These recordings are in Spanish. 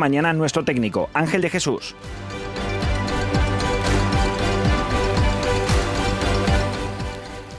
mañana nuestro técnico, Ángel de Jesús.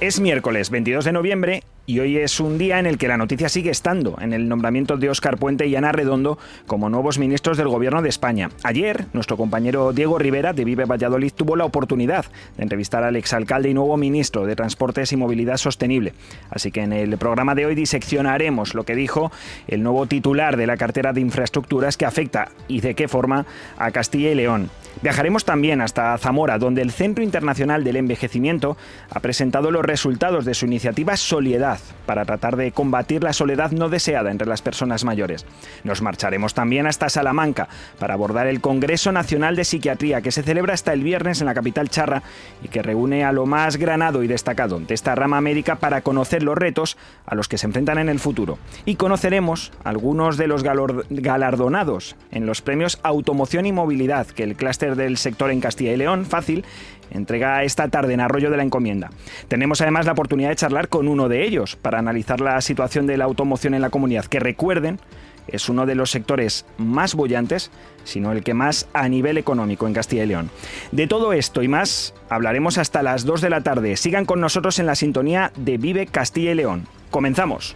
Es miércoles 22 de noviembre y hoy es un día en el que la noticia sigue estando en el nombramiento de Óscar Puente y Ana Redondo como nuevos ministros del Gobierno de España. Ayer, nuestro compañero Diego Rivera de Vive Valladolid tuvo la oportunidad de entrevistar al exalcalde y nuevo ministro de Transportes y Movilidad Sostenible. Así que en el programa de hoy diseccionaremos lo que dijo el nuevo titular de la cartera de infraestructuras que afecta y de qué forma a Castilla y León. Viajaremos también hasta Zamora, donde el Centro Internacional del Envejecimiento ha presentado los resultados de su iniciativa Soliedad para tratar de combatir la soledad no deseada entre las personas mayores. Nos marcharemos también hasta Salamanca para abordar el Congreso Nacional de Psiquiatría que se celebra hasta el viernes en la capital charra y que reúne a lo más granado y destacado de esta rama médica para conocer los retos a los que se enfrentan en el futuro. Y conoceremos algunos de los galardonados en los premios Automoción y Movilidad que el clúster del sector en Castilla y León, fácil, entrega esta tarde en Arroyo de la Encomienda. Tenemos además la oportunidad de charlar con uno de ellos para analizar la situación de la automoción en la comunidad, que recuerden, es uno de los sectores más bollantes, sino el que más a nivel económico en Castilla y León. De todo esto y más hablaremos hasta las 2 de la tarde. Sigan con nosotros en la sintonía de Vive Castilla y León. Comenzamos.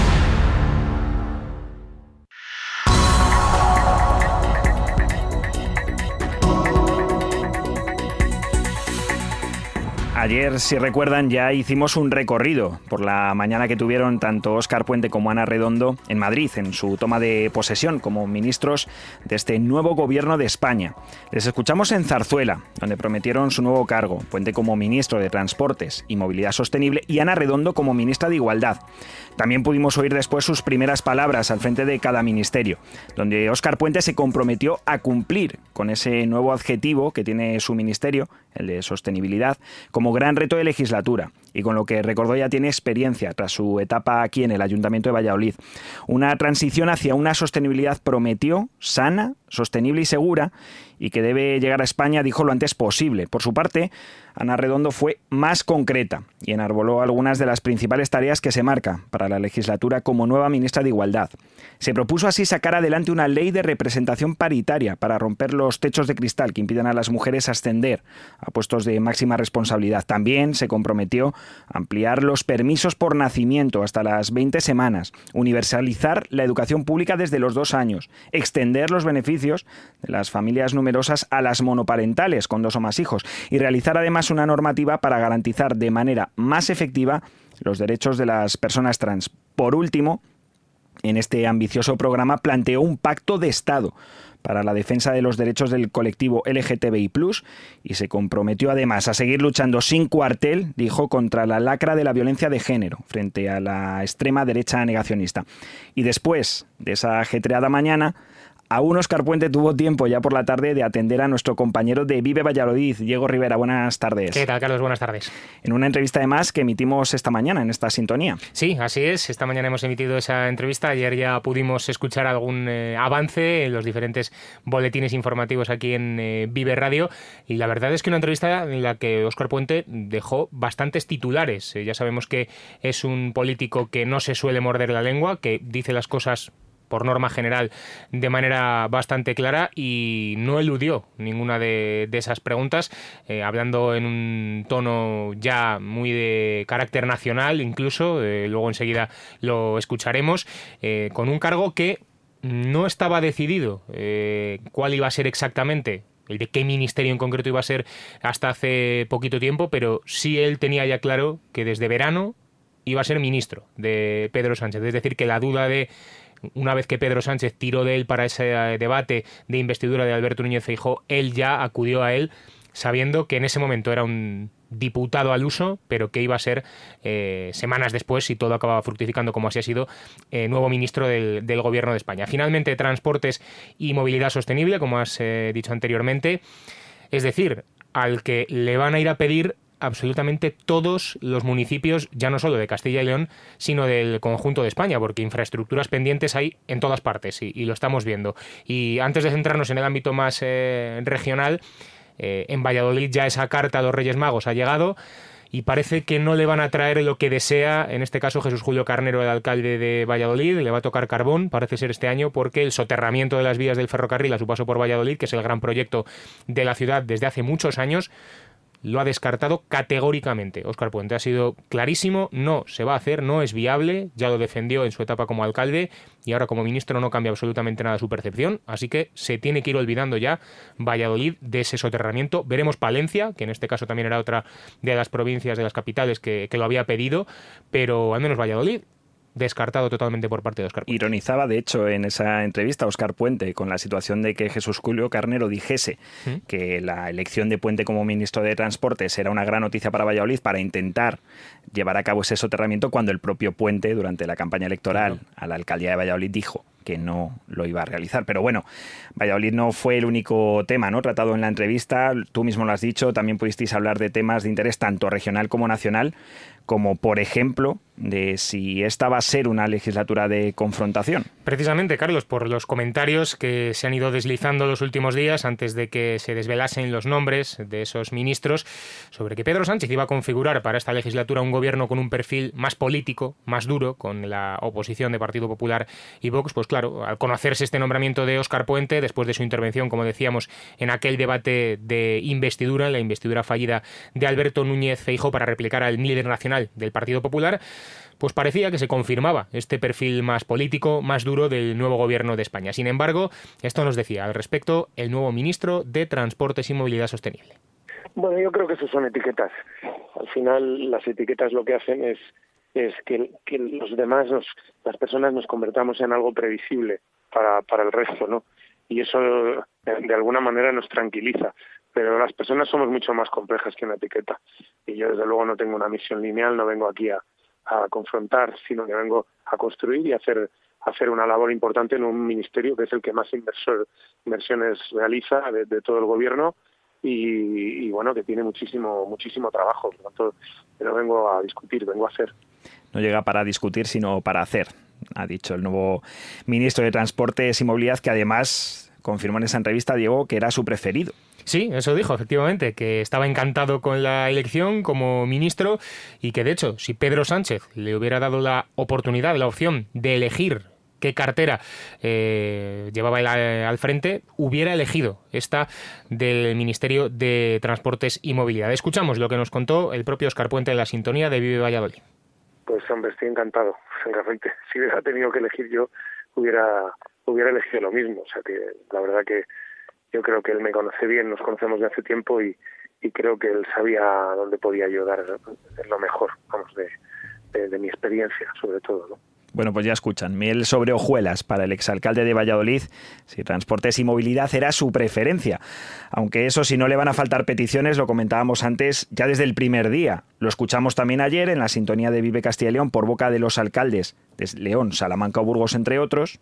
Ayer, si recuerdan, ya hicimos un recorrido por la mañana que tuvieron tanto Óscar Puente como Ana Redondo en Madrid, en su toma de posesión como ministros de este nuevo gobierno de España. Les escuchamos en Zarzuela, donde prometieron su nuevo cargo, Puente como ministro de Transportes y Movilidad Sostenible y Ana Redondo como ministra de Igualdad. También pudimos oír después sus primeras palabras al frente de cada ministerio, donde Óscar Puente se comprometió a cumplir con ese nuevo adjetivo que tiene su ministerio, el de sostenibilidad, como gran reto de legislatura y con lo que recordó ya tiene experiencia tras su etapa aquí en el Ayuntamiento de Valladolid. Una transición hacia una sostenibilidad prometió, sana, sostenible y segura y que debe llegar a España, dijo lo antes posible. Por su parte, Ana Redondo fue más concreta y enarboló algunas de las principales tareas que se marca para la legislatura como nueva ministra de Igualdad. Se propuso así sacar adelante una ley de representación paritaria para romper los techos de cristal que impidan a las mujeres ascender a puestos de máxima responsabilidad. También se comprometió ampliar los permisos por nacimiento hasta las 20 semanas, universalizar la educación pública desde los dos años, extender los beneficios de las familias numerosas a las monoparentales con dos o más hijos y realizar además una normativa para garantizar de manera más efectiva los derechos de las personas trans. Por último, en este ambicioso programa planteó un pacto de Estado para la defensa de los derechos del colectivo LGTBI+, y se comprometió además a seguir luchando sin cuartel, dijo, contra la lacra de la violencia de género frente a la extrema derecha negacionista. Y después de esa ajetreada mañana, aún Oscar Puente tuvo tiempo ya por la tarde de atender a nuestro compañero de Vive Valladolid, Diego Rivera. Buenas tardes. ¿Qué tal, Carlos? Buenas tardes. En una entrevista además que emitimos esta mañana en esta sintonía. Sí, así es. Esta mañana hemos emitido esa entrevista. Ayer ya pudimos escuchar algún eh, avance en los diferentes boletines informativos aquí en eh, Vive Radio. Y la verdad es que una entrevista en la que Oscar Puente dejó bastantes titulares. Eh, ya sabemos que es un político que no se suele morder la lengua, que dice las cosas por norma general de manera bastante clara y no eludió ninguna de, esas preguntas, eh, hablando en un tono ya muy de carácter nacional incluso, eh, luego enseguida lo escucharemos, eh, con un cargo que no estaba decidido cuál iba a ser exactamente el de qué ministerio en concreto iba a ser hasta hace poquito tiempo, pero sí él tenía ya claro que desde verano iba a ser ministro de Pedro Sánchez. Es decir, que la duda de una vez que Pedro Sánchez tiró de él para ese eh, debate de investidura de Alberto Núñez Feijóo, él ya acudió a él sabiendo que en ese momento era un diputado al uso, pero que iba a ser eh, semanas después, si todo acababa fructificando como así ha sido, eh, nuevo ministro del, Gobierno de España. Finalmente, transportes y movilidad sostenible, como has dicho anteriormente, es decir, al que le van a ir a pedir absolutamente todos los municipios, ya no solo de Castilla y León, sino del conjunto de España, porque infraestructuras pendientes hay en todas partes y, lo estamos viendo. Y antes de centrarnos en el ámbito más eh, regional, eh, en Valladolid ya esa carta a los Reyes Magos ha llegado y parece que no le van a traer lo que desea, en este caso Jesús Julio Carnero, el alcalde de Valladolid, le va a tocar carbón, parece ser este año, porque el soterramiento de las vías del ferrocarril a su paso por Valladolid, que es el gran proyecto de la ciudad desde hace muchos años, lo ha descartado categóricamente. Óscar Puente ha sido clarísimo, no se va a hacer, no es viable, ya lo defendió en su etapa como alcalde y ahora como ministro no cambia absolutamente nada su percepción, así que se tiene que ir olvidando ya Valladolid de ese soterramiento. Veremos Palencia, que en este caso también era otra de las provincias de las capitales que, que lo había pedido, pero al menos Valladolid descartado totalmente por parte de Oscar Puente. Ironizaba, de hecho, en esa entrevista a Oscar Puente con la situación de que Jesús Julio Carnero dijese ¿Mm? que la elección de Puente como ministro de Transportes era una gran noticia para Valladolid para intentar llevar a cabo ese soterramiento cuando el propio Puente, durante la campaña electoral a la alcaldía de Valladolid, dijo que no lo iba a realizar. Pero bueno, Valladolid no fue el único tema ¿no? tratado en la entrevista. Tú mismo lo has dicho, también pudisteis hablar de temas de interés tanto regional como nacional, como por ejemplo de si esta va a ser una legislatura de confrontación. Precisamente, Carlos, por los comentarios que se han ido deslizando los últimos días antes de que se desvelasen los nombres de esos ministros sobre que Pedro Sánchez iba a configurar para esta legislatura un gobierno con un perfil más político, más duro, con la oposición de Partido Popular y Vox, pues claro, al conocerse este nombramiento de Óscar Puente, después de su intervención, como decíamos, en aquel debate de investidura, la investidura fallida de Alberto Núñez Feijóo para replicar al líder nacional del Partido Popular, pues parecía que se confirmaba este perfil más político, más duro del nuevo gobierno de España. Sin embargo, esto nos decía al respecto el nuevo ministro de Transportes y Movilidad Sostenible. Bueno, yo creo que eso son etiquetas. Al final, las etiquetas lo que hacen es, que, los demás, las personas nos convertamos en algo previsible para, para el resto, ¿no? Y eso de alguna manera nos tranquiliza pero las personas somos mucho más complejas que una etiqueta. Y yo desde luego no tengo una misión lineal, no vengo aquí a, confrontar, sino que vengo a construir y hacer una labor importante en un ministerio que es el que más inversiones realiza de, todo el gobierno y, bueno que tiene muchísimo muchísimo trabajo. Por lo tanto no vengo a discutir vengo a hacer. No llega para discutir sino para hacer ha dicho el nuevo ministro de Transportes y Movilidad que además confirmó en esa entrevista Diego que era su preferido Sí, eso dijo, efectivamente, que estaba encantado con la elección como ministro y que, de hecho, si Pedro Sánchez le hubiera dado la oportunidad, la opción de elegir qué cartera eh, llevaba él al frente, hubiera elegido esta del Ministerio de Transportes y Movilidad. Escuchamos lo que nos contó el propio Oscar Puente en la sintonía de Vive Valladolid. Pues hombre, estoy encantado, francamente. Si hubiera tenido que elegir yo, hubiera, hubiera elegido lo mismo. O sea que la verdad que yo creo que él me conoce bien, nos conocemos de hace tiempo y, creo que él sabía dónde podía ayudar lo mejor, vamos, de, mi experiencia, sobre todo, ¿no? Bueno, pues ya escuchan. Miel sobre hojuelas para el exalcalde de Valladolid. Si transportes y movilidad era su preferencia. Aunque eso, si no le van a faltar peticiones, lo comentábamos antes ya desde el primer día. Lo escuchamos también ayer en la sintonía de Vive Castilla y León por boca de los alcaldes de León, Salamanca o Burgos, entre otros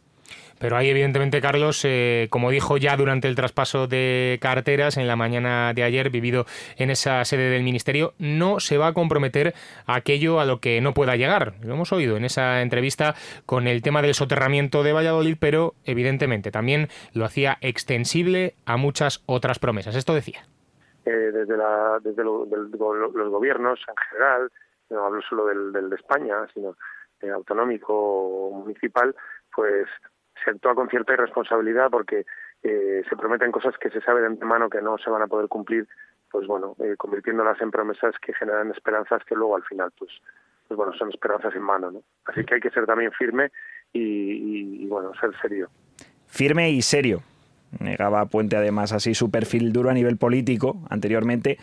Pero ahí, evidentemente, Carlos, eh, como dijo ya durante el traspaso de carteras en la mañana de ayer, vivido en esa sede del Ministerio, no se va a comprometer aquello a lo que no pueda llegar. Lo hemos oído en esa entrevista con el tema del soterramiento de Valladolid, pero evidentemente también lo hacía extensible a muchas otras promesas. Esto decía. Eh, desde los gobiernos en general, no hablo solo del, de España, sino eh, autonómico o municipal, pues se actúa con cierta irresponsabilidad porque eh, se prometen cosas que se sabe de antemano que no se van a poder cumplir, pues bueno, eh, convirtiéndolas en promesas que generan esperanzas que luego al final, pues, pues bueno, son esperanzas en mano, ¿no? Así que hay que ser también firme y, y bueno, ser serio. Firme y serio. Negaba Puente además así su perfil duro a nivel político anteriormente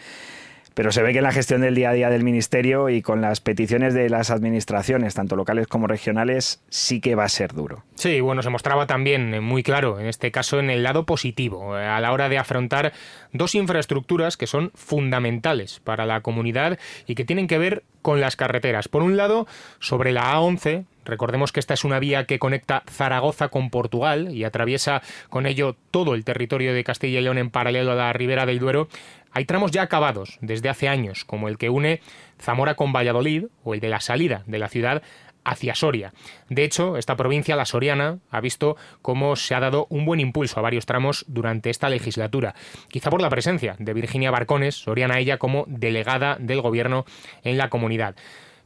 pero se ve que en la gestión del día a día del Ministerio y con las peticiones de las administraciones, tanto locales como regionales, sí que va a ser duro. Sí, bueno, se mostraba también eh, muy claro, en este caso, en el lado positivo, eh, a la hora de afrontar dos infraestructuras que son fundamentales para la comunidad y que tienen que ver con las carreteras. Por un lado, sobre la A11, Recordemos que esta es una vía que conecta Zaragoza con Portugal y atraviesa con ello todo el territorio de Castilla y León en paralelo a la ribera del Duero. Hay tramos ya acabados desde hace años, como el que une Zamora con Valladolid o el de la salida de la ciudad hacia Soria. De hecho, esta provincia, la soriana, ha visto cómo se ha dado un buen impulso a varios tramos durante esta legislatura, quizá por la presencia de Virginia Barcones, soriana ella, como delegada del gobierno en la comunidad.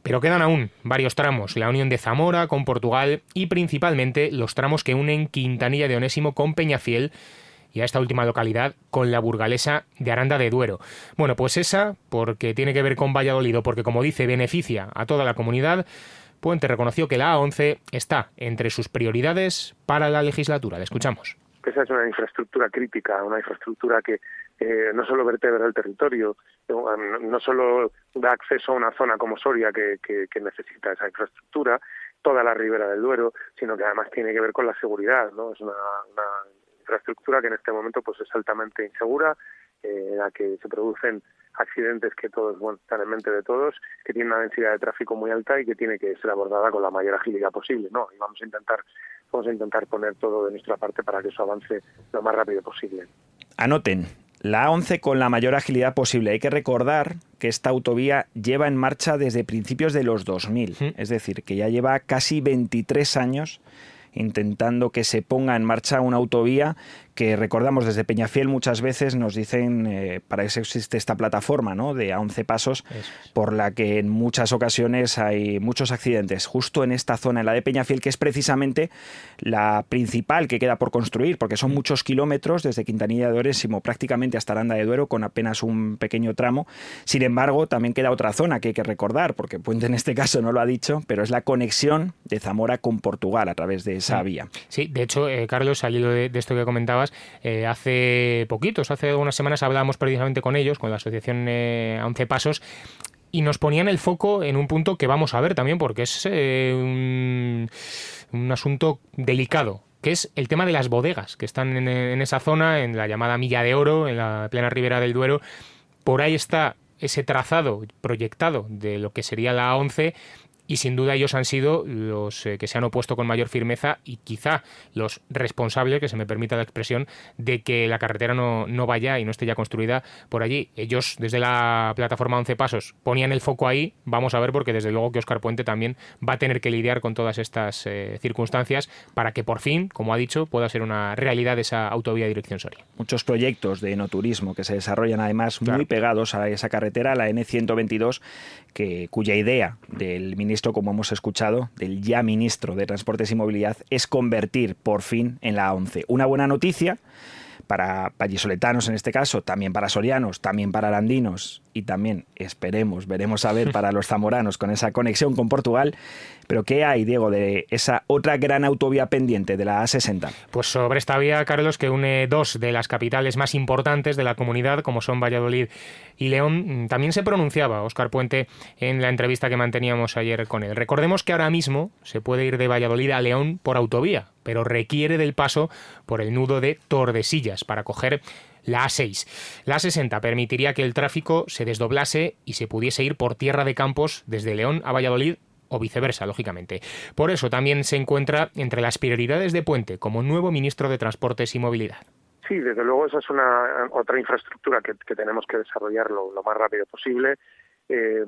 Pero quedan aún varios tramos, la unión de Zamora con Portugal y principalmente los tramos que unen Quintanilla de Onésimo con Peñafiel y a esta última localidad con la burgalesa de Aranda de Duero. Bueno, pues esa, porque tiene que ver con Valladolid, porque como dice, beneficia a toda la comunidad, Puente reconoció que la A11 está entre sus prioridades para la legislatura. Le escuchamos. Esa es una infraestructura crítica, una infraestructura que eh, no solo vertebra el territorio, no solo da acceso a una zona como Soria que, necesita esa infraestructura, toda la ribera del Duero, sino que además tiene que ver con la seguridad, ¿no? Es una, infraestructura que en este momento pues es altamente insegura, eh, en la que se producen accidentes que todos bueno, están en mente de todos, que tiene una densidad de tráfico muy alta y que tiene que ser abordada con la mayor agilidad posible, ¿no? Y vamos a intentar vamos a intentar poner todo de nuestra parte para que eso avance lo más rápido posible. Anoten, la A11 con la mayor agilidad posible. Hay que recordar que esta autovía lleva en marcha desde principios de los 2000, es decir, que ya lleva casi 23 años intentando que se ponga en marcha una autovía que recordamos desde Peñafiel muchas veces nos dicen, eh, para eso existe esta plataforma ¿no? de a 11 pasos, por la que en muchas ocasiones hay muchos accidentes, justo en esta zona, en la de Peñafiel, que es precisamente la principal que queda por construir, porque son mm. muchos kilómetros desde Quintanilla de Orésimo prácticamente hasta Aranda de Duero, con apenas un pequeño tramo. Sin embargo, también queda otra zona que hay que recordar, porque Puente en este caso no lo ha dicho, pero es la conexión de Zamora con Portugal a través de esa mm. vía. Sí, de hecho, eh, Carlos, al hilo de esto que comentaba, eh, hace poquitos, hace algunas semanas hablábamos precisamente con ellos, con la asociación eh, Once Pasos, y nos ponían el foco en un punto que vamos a ver también, porque es eh, un, asunto delicado, que es el tema de las bodegas que están en, en, esa zona, en la llamada Milla de Oro, en la plena ribera del Duero. Por ahí está ese trazado proyectado de lo que sería la 11 y sin duda ellos han sido los eh, que se han opuesto con mayor firmeza y quizá los responsables, que se me permita la expresión, de que la carretera no, no vaya y no esté ya construida por allí. Ellos desde la plataforma 11 Pasos ponían el foco ahí, vamos a ver porque desde luego que Oscar Puente también va a tener que lidiar con todas estas eh, circunstancias para que por fin, como ha dicho, pueda ser una realidad esa autovía dirección Soria. Muchos proyectos de enoturismo que se desarrollan además muy pegados a esa carretera, la N122, que, cuya idea del ministro como hemos escuchado, del ya ministro de Transportes y Movilidad, es convertir por fin en la 11. Una buena noticia para vallisoletanos en este caso, también para sorianos, también para arandinos y también esperemos, veremos a ver para los zamoranos con esa conexión con Portugal. Pero ¿qué hay, Diego, de esa otra gran autovía pendiente de la A60? Pues sobre esta vía, Carlos, que une dos de las capitales más importantes de la comunidad, como son Valladolid y León, también se pronunciaba Óscar Puente en la entrevista que manteníamos ayer con él. Recordemos que ahora mismo se puede ir de Valladolid a León por autovía, pero requiere del paso por el nudo de Tordesillas para coger la A6. La A60 permitiría que el tráfico se desdoblase y se pudiese ir por tierra de campos desde León a Valladolid o viceversa, lógicamente. Por eso también se encuentra entre las prioridades de Puente como nuevo ministro de Transportes y Movilidad. Sí, desde luego esa es una otra infraestructura que, tenemos que desarrollar lo, más rápido posible. Eh,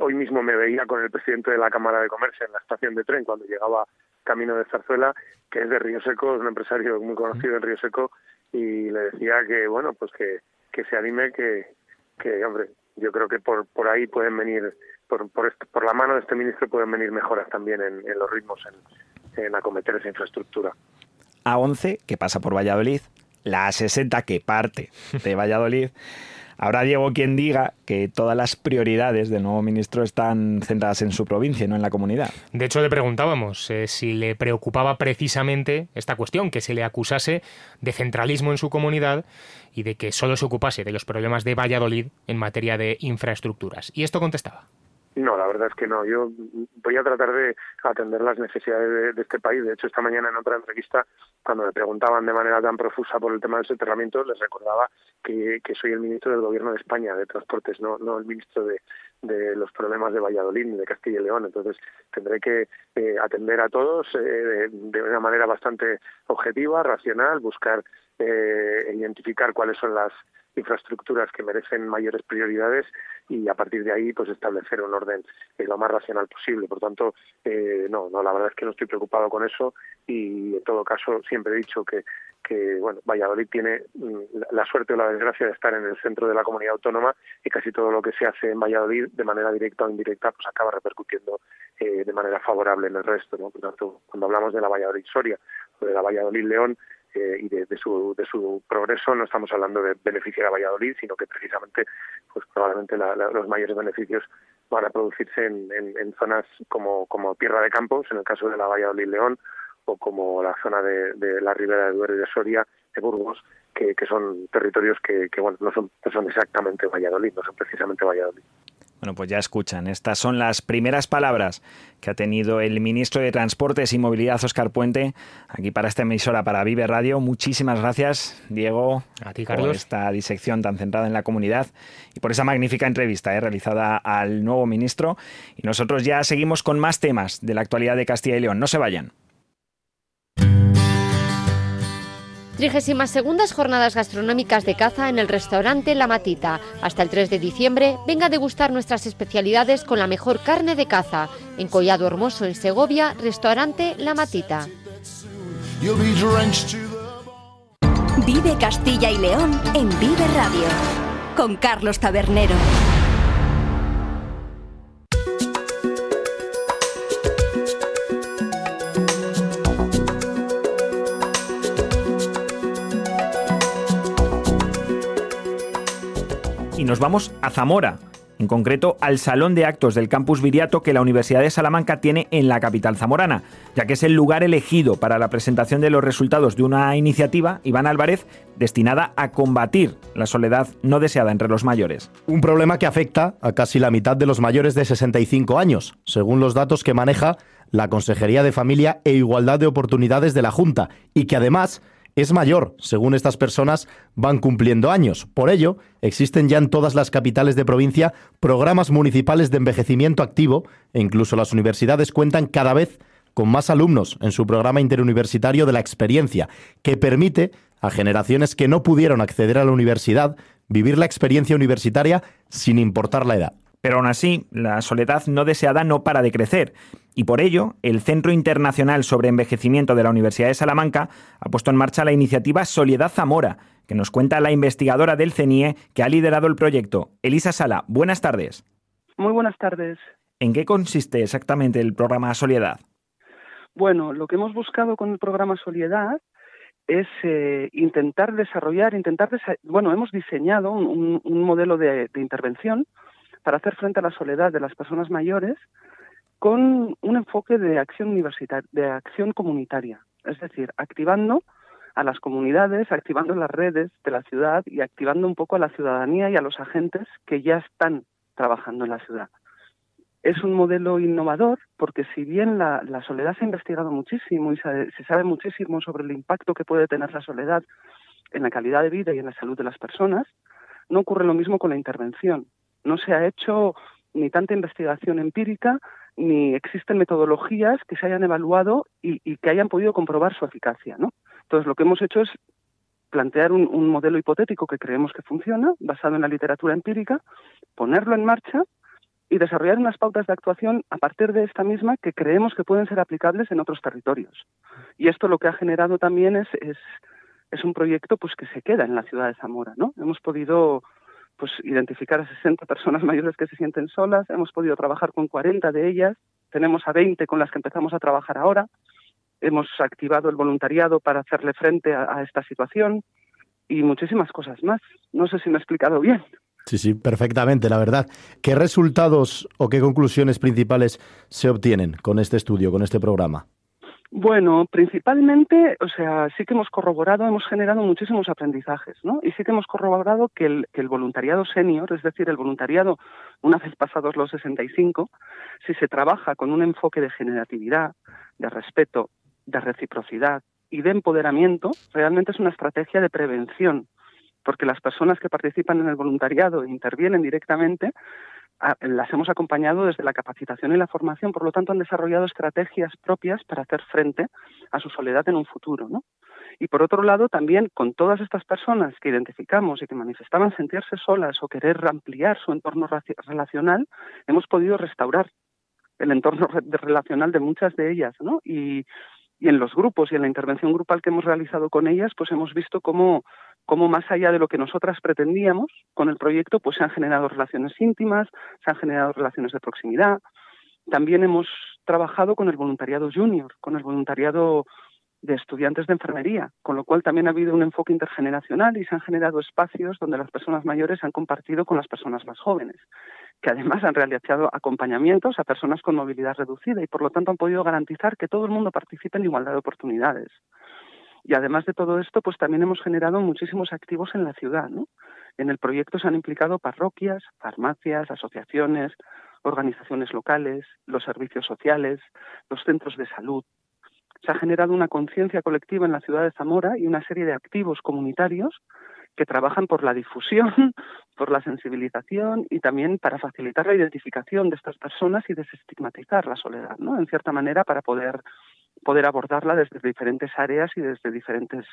hoy mismo me veía con el presidente de la Cámara de Comercio en la estación de tren cuando llegaba camino de Zarzuela, que es de Río Seco, es un empresario muy conocido en Río Seco, y le decía que, bueno, pues que, que se anime, que, que, hombre, yo creo que por, por ahí pueden venir, por, por, por la mano de este ministro pueden venir mejoras también en, los ritmos en, en acometer esa infraestructura. A11, que pasa por Valladolid, la A60, que parte de Valladolid. Habrá Diego quien diga que todas las prioridades del nuevo ministro están centradas en su provincia, no en la comunidad. De hecho, le preguntábamos eh, si le preocupaba precisamente esta cuestión, que se le acusase de centralismo en su comunidad y de que solo se ocupase de los problemas de Valladolid en materia de infraestructuras. Y esto contestaba. No, la verdad es que no. Yo voy a tratar de atender las necesidades de, este país. De hecho, esta mañana en otra entrevista, cuando me preguntaban de manera tan profusa por el tema del soterramiento, les recordaba que, soy el ministro del Gobierno de España de Transportes, no, no el ministro de, los problemas de Valladolid ni de Castilla y León. Entonces, tendré que eh, atender a todos eh, de, una manera bastante objetiva, racional, buscar eh, identificar cuáles son las infraestructuras que merecen mayores prioridades y a partir de ahí pues establecer un orden eh, lo más racional posible. Por tanto, eh, no, no, la verdad es que no estoy preocupado con eso y en todo caso siempre he dicho que, que bueno, Valladolid tiene mm, la suerte o la desgracia de estar en el centro de la comunidad autónoma y casi todo lo que se hace en Valladolid de manera directa o indirecta pues acaba repercutiendo eh, de manera favorable en el resto. ¿no? Por tanto, cuando hablamos de la Valladolid Soria o de la Valladolid León, eh, y de, su, de su progreso no estamos hablando de beneficiar a Valladolid, sino que precisamente pues probablemente los mayores beneficios van a producirse en, en, zonas como, como Tierra de Campos, en el caso de la Valladolid León, o como la zona de, de la Ribera de Duero y de Soria, de Burgos, que, que son territorios que, que bueno, no son, no son exactamente Valladolid, no son precisamente Valladolid. Bueno, pues ya escuchan. Estas son las primeras palabras que ha tenido el ministro de Transportes y Movilidad, Oscar Puente, aquí para esta emisora, para Vive Radio. Muchísimas gracias, Diego, a ti, Carlos. por esta disección tan centrada en la comunidad y por esa magnífica entrevista eh, realizada al nuevo ministro. Y nosotros ya seguimos con más temas de la actualidad de Castilla y León. No se vayan. 32 Jornadas Gastronómicas de Caza en el restaurante La Matita. Hasta el 3 de diciembre, venga a degustar nuestras especialidades con la mejor carne de caza. En Collado Hermoso, en Segovia, restaurante La Matita. Vive Castilla y León en Vive Radio. Con Carlos Tabernero. Nos vamos a Zamora, en concreto al Salón de Actos del Campus Viriato que la Universidad de Salamanca tiene en la capital zamorana, ya que es el lugar elegido para la presentación de los resultados de una iniciativa, Iván Álvarez, destinada a combatir la soledad no deseada entre los mayores. Un problema que afecta a casi la mitad de los mayores de 65 años, según los datos que maneja la Consejería de Familia e Igualdad de Oportunidades de la Junta, y que además es mayor, según estas personas van cumpliendo años. Por ello, existen ya en todas las capitales de provincia programas municipales de envejecimiento activo e incluso las universidades cuentan cada vez con más alumnos en su programa interuniversitario de la experiencia, que permite a generaciones que no pudieron acceder a la universidad vivir la experiencia universitaria sin importar la edad. Pero aún así, la soledad no deseada no para de crecer. Y por ello, el Centro Internacional sobre Envejecimiento de la Universidad de Salamanca ha puesto en marcha la iniciativa Soledad Zamora, que nos cuenta la investigadora del CENIE que ha liderado el proyecto. Elisa Sala, buenas tardes. Muy buenas tardes. ¿En qué consiste exactamente el programa Soledad? Bueno, lo que hemos buscado con el programa Soledad es eh, intentar desarrollar, intentar, bueno, hemos diseñado un, modelo de intervención para hacer frente a la soledad de las personas mayores con un enfoque de acción universitaria, de acción comunitaria, es decir, activando a las comunidades, activando las redes de la ciudad y activando un poco a la ciudadanía y a los agentes que ya están trabajando en la ciudad. Es un modelo innovador porque si bien la, soledad se ha investigado muchísimo y se sabe muchísimo sobre el impacto que puede tener la soledad en la calidad de vida y en la salud de las personas, no ocurre lo mismo con la intervención no se ha hecho ni tanta investigación empírica ni existen metodologías que se hayan evaluado y, que hayan podido comprobar su eficacia. ¿no? Entonces, lo que hemos hecho es plantear un, modelo hipotético que creemos que funciona, basado en la literatura empírica, ponerlo en marcha y desarrollar unas pautas de actuación a partir de esta misma que creemos que pueden ser aplicables en otros territorios. Y esto lo que ha generado también es, es, es un proyecto pues que se queda en la ciudad de Zamora. ¿no? Hemos podido pues identificar a 60 personas mayores que se sienten solas, hemos podido trabajar con 40 de ellas, tenemos a 20 con las que empezamos a trabajar ahora, hemos activado el voluntariado para hacerle frente a, esta situación y muchísimas cosas más. No sé si me he explicado bien. Sí, sí, perfectamente, la verdad. ¿Qué resultados o qué conclusiones principales se obtienen con este estudio, con este programa? Bueno, principalmente, o sea, sí que hemos corroborado, hemos generado muchísimos aprendizajes, ¿no? Y sí que hemos corroborado que el, voluntariado senior, es decir, el voluntariado una vez pasados los 65, si se trabaja con un enfoque de generatividad, de respeto, de reciprocidad y de empoderamiento, realmente es una estrategia de prevención, porque las personas que participan en el voluntariado e intervienen directamente las hemos acompañado desde la capacitación y la formación, por lo tanto han desarrollado estrategias propias para hacer frente a su soledad en un futuro, ¿no? Y por otro lado, también con todas estas personas que identificamos y que manifestaban sentirse solas o querer ampliar su entorno relacional, hemos podido restaurar el entorno relacional de muchas de ellas, ¿no? Y, en los grupos y en la intervención grupal que hemos realizado con ellas, pues hemos visto cómo, cómo más allá de lo que nosotras pretendíamos con el proyecto, pues se han generado relaciones íntimas, se han generado relaciones de proximidad. También hemos trabajado con el voluntariado junior, con el voluntariado de estudiantes de enfermería, con lo cual también ha habido un enfoque intergeneracional y se han generado espacios donde las personas mayores han compartido con las personas más jóvenes que además han realizado acompañamientos a personas con movilidad reducida y por lo tanto han podido garantizar que todo el mundo participe en igualdad de oportunidades. Y además de todo esto, pues también hemos generado muchísimos activos en la ciudad, ¿no? En el proyecto se han implicado parroquias, farmacias, asociaciones, organizaciones locales, los servicios sociales, los centros de salud. Se ha generado una conciencia colectiva en la ciudad de Zamora y una serie de activos comunitarios que trabajan por la difusión, por la sensibilización y también para facilitar la identificación de estas personas y desestigmatizar la soledad, ¿no? En cierta manera, para poder, poder abordarla desde diferentes áreas y desde diferentes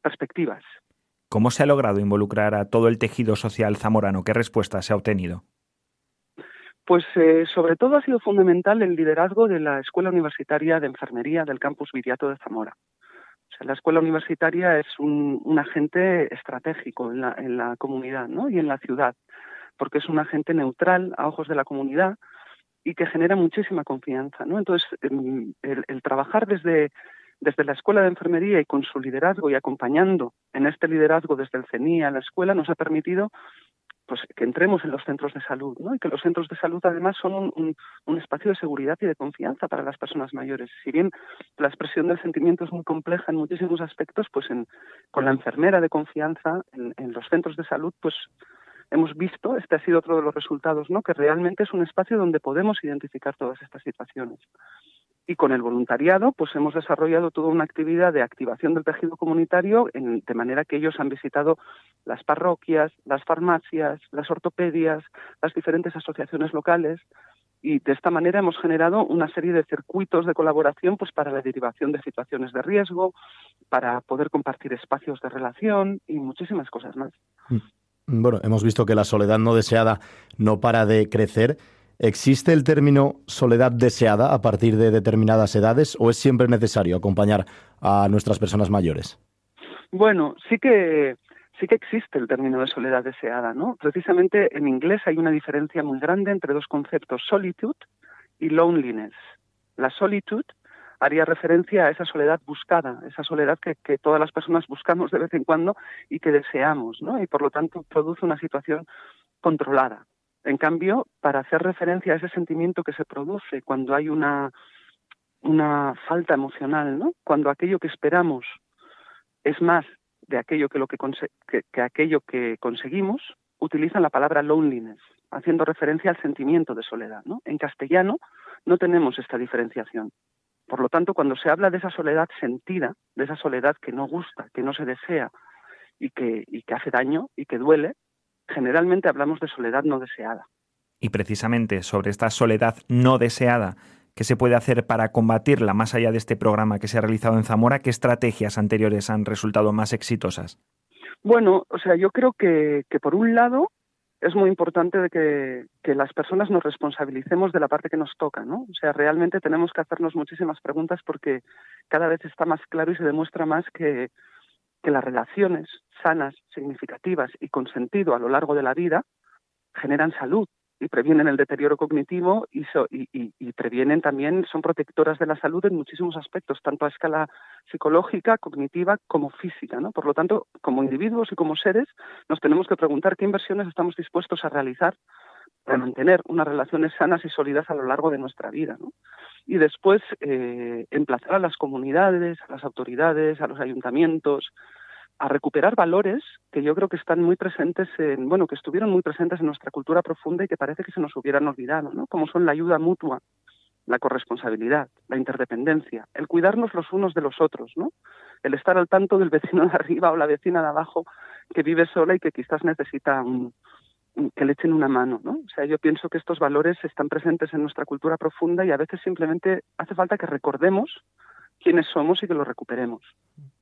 perspectivas. ¿Cómo se ha logrado involucrar a todo el tejido social zamorano? ¿Qué respuesta se ha obtenido? Pues eh, sobre todo ha sido fundamental el liderazgo de la Escuela Universitaria de Enfermería del Campus Viriato de Zamora la escuela universitaria es un, agente estratégico en la, comunidad ¿no? y en la ciudad, porque es un agente neutral a ojos de la comunidad y que genera muchísima confianza. Entonces, em, el, trabajar desde, desde la escuela de enfermería y con su liderazgo y acompañando en este liderazgo desde el CENIA, la escuela, nos ha permitido pues que entremos en los centros de salud, ¿no? Y que los centros de salud además son un, espacio de seguridad y de confianza para las personas mayores. Si bien la expresión del sentimiento es muy compleja en muchísimos aspectos, pues con la enfermera de confianza en, en los centros de salud, pues hemos visto, este ha sido otro de los resultados, ¿no? Que realmente es un espacio donde podemos identificar todas estas situaciones y con el voluntariado pues hemos desarrollado toda una actividad de activación del tejido comunitario de manera que ellos han visitado las parroquias, las farmacias, las ortopedias, las diferentes asociaciones locales y de esta manera hemos generado una serie de circuitos de colaboración pues para la derivación de situaciones de riesgo, para poder compartir espacios de relación y muchísimas cosas más. Mm. Bueno, hemos visto que la soledad no deseada no para de crecer ¿Existe el término soledad deseada a partir de determinadas edades o es siempre necesario acompañar a nuestras personas mayores? Bueno, sí que sí que existe el término de soledad deseada, ¿no? Precisamente en inglés hay una diferencia muy grande entre dos conceptos, solitude y loneliness. La solitude haría referencia a esa soledad buscada, esa soledad que, que, todas las personas buscamos de vez en cuando y que deseamos, ¿no? Y por lo tanto produce una situación controlada. En cambio, para hacer referencia a ese sentimiento que se produce cuando hay una, falta emocional, ¿no? Cuando aquello que esperamos es más de aquello que, lo que, que, aquello que conseguimos, utilizan la palabra loneliness, haciendo referencia al sentimiento de soledad. En castellano no tenemos esta diferenciación. Por lo tanto, cuando se habla de esa soledad sentida, de esa soledad que no gusta, que no se desea y que, y que hace daño y que duele, generalmente hablamos de soledad no deseada. Y precisamente sobre esta soledad no deseada, ¿qué se puede hacer para combatirla más allá de este programa que se ha realizado en Zamora? ¿Qué estrategias anteriores han resultado más exitosas? Bueno, o sea, yo creo que, que por un lado es muy importante de que, que, las personas nos responsabilicemos de la parte que nos toca, ¿no? O sea, realmente tenemos que hacernos muchísimas preguntas porque cada vez está más claro y se demuestra más que, que las relaciones sanas, significativas y con sentido a lo largo de la vida generan salud y previenen el deterioro cognitivo y, y, previenen también, son protectoras de la salud en muchísimos aspectos, tanto a escala psicológica, cognitiva como física. ¿no? Por lo tanto, como individuos y como seres, nos tenemos que preguntar qué inversiones estamos dispuestos a realizar para mantener unas relaciones sanas y sólidas a lo largo de nuestra vida. ¿no? Y después, eh, emplazar a las comunidades, a las autoridades, a los ayuntamientos, a recuperar valores que yo creo que están muy presentes en, bueno, que estuvieron muy presentes en nuestra cultura profunda y que parece que se nos hubieran olvidado, ¿no? Como son la ayuda mutua, la corresponsabilidad, la interdependencia, el cuidarnos los unos de los otros, ¿no? El estar al tanto del vecino de arriba o la vecina de abajo que vive sola y que quizás necesita que le echen una mano, ¿no? O sea, yo pienso que estos valores están presentes en nuestra cultura profunda y a veces simplemente hace falta que recordemos quiénes somos y que los recuperemos.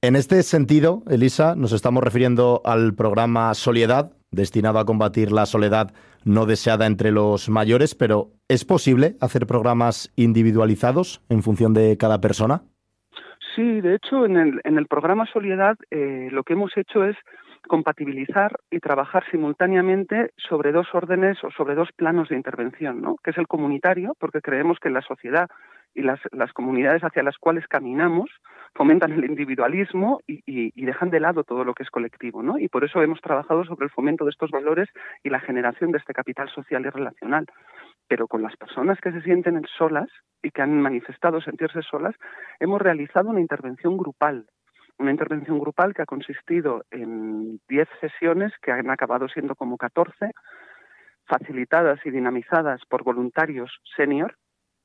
En este sentido, Elisa, nos estamos refiriendo al programa Soledad, destinado a combatir la soledad no deseada entre los mayores, pero ¿es posible hacer programas individualizados en función de cada persona? Sí, de hecho, en el, en el programa Soledad eh, lo que hemos hecho es compatibilizar y trabajar simultáneamente sobre dos órdenes o sobre dos planos de intervención, ¿no? que es el comunitario, porque creemos que la sociedad y las, las comunidades hacia las cuales caminamos fomentan el individualismo y, y, dejan de lado todo lo que es colectivo, ¿no? Y por eso hemos trabajado sobre el fomento de estos valores y la generación de este capital social y relacional. Pero con las personas que se sienten solas y que han manifestado sentirse solas, hemos realizado una intervención grupal, una intervención grupal que ha consistido en 10 sesiones que han acabado siendo como 14, facilitadas y dinamizadas por voluntarios senior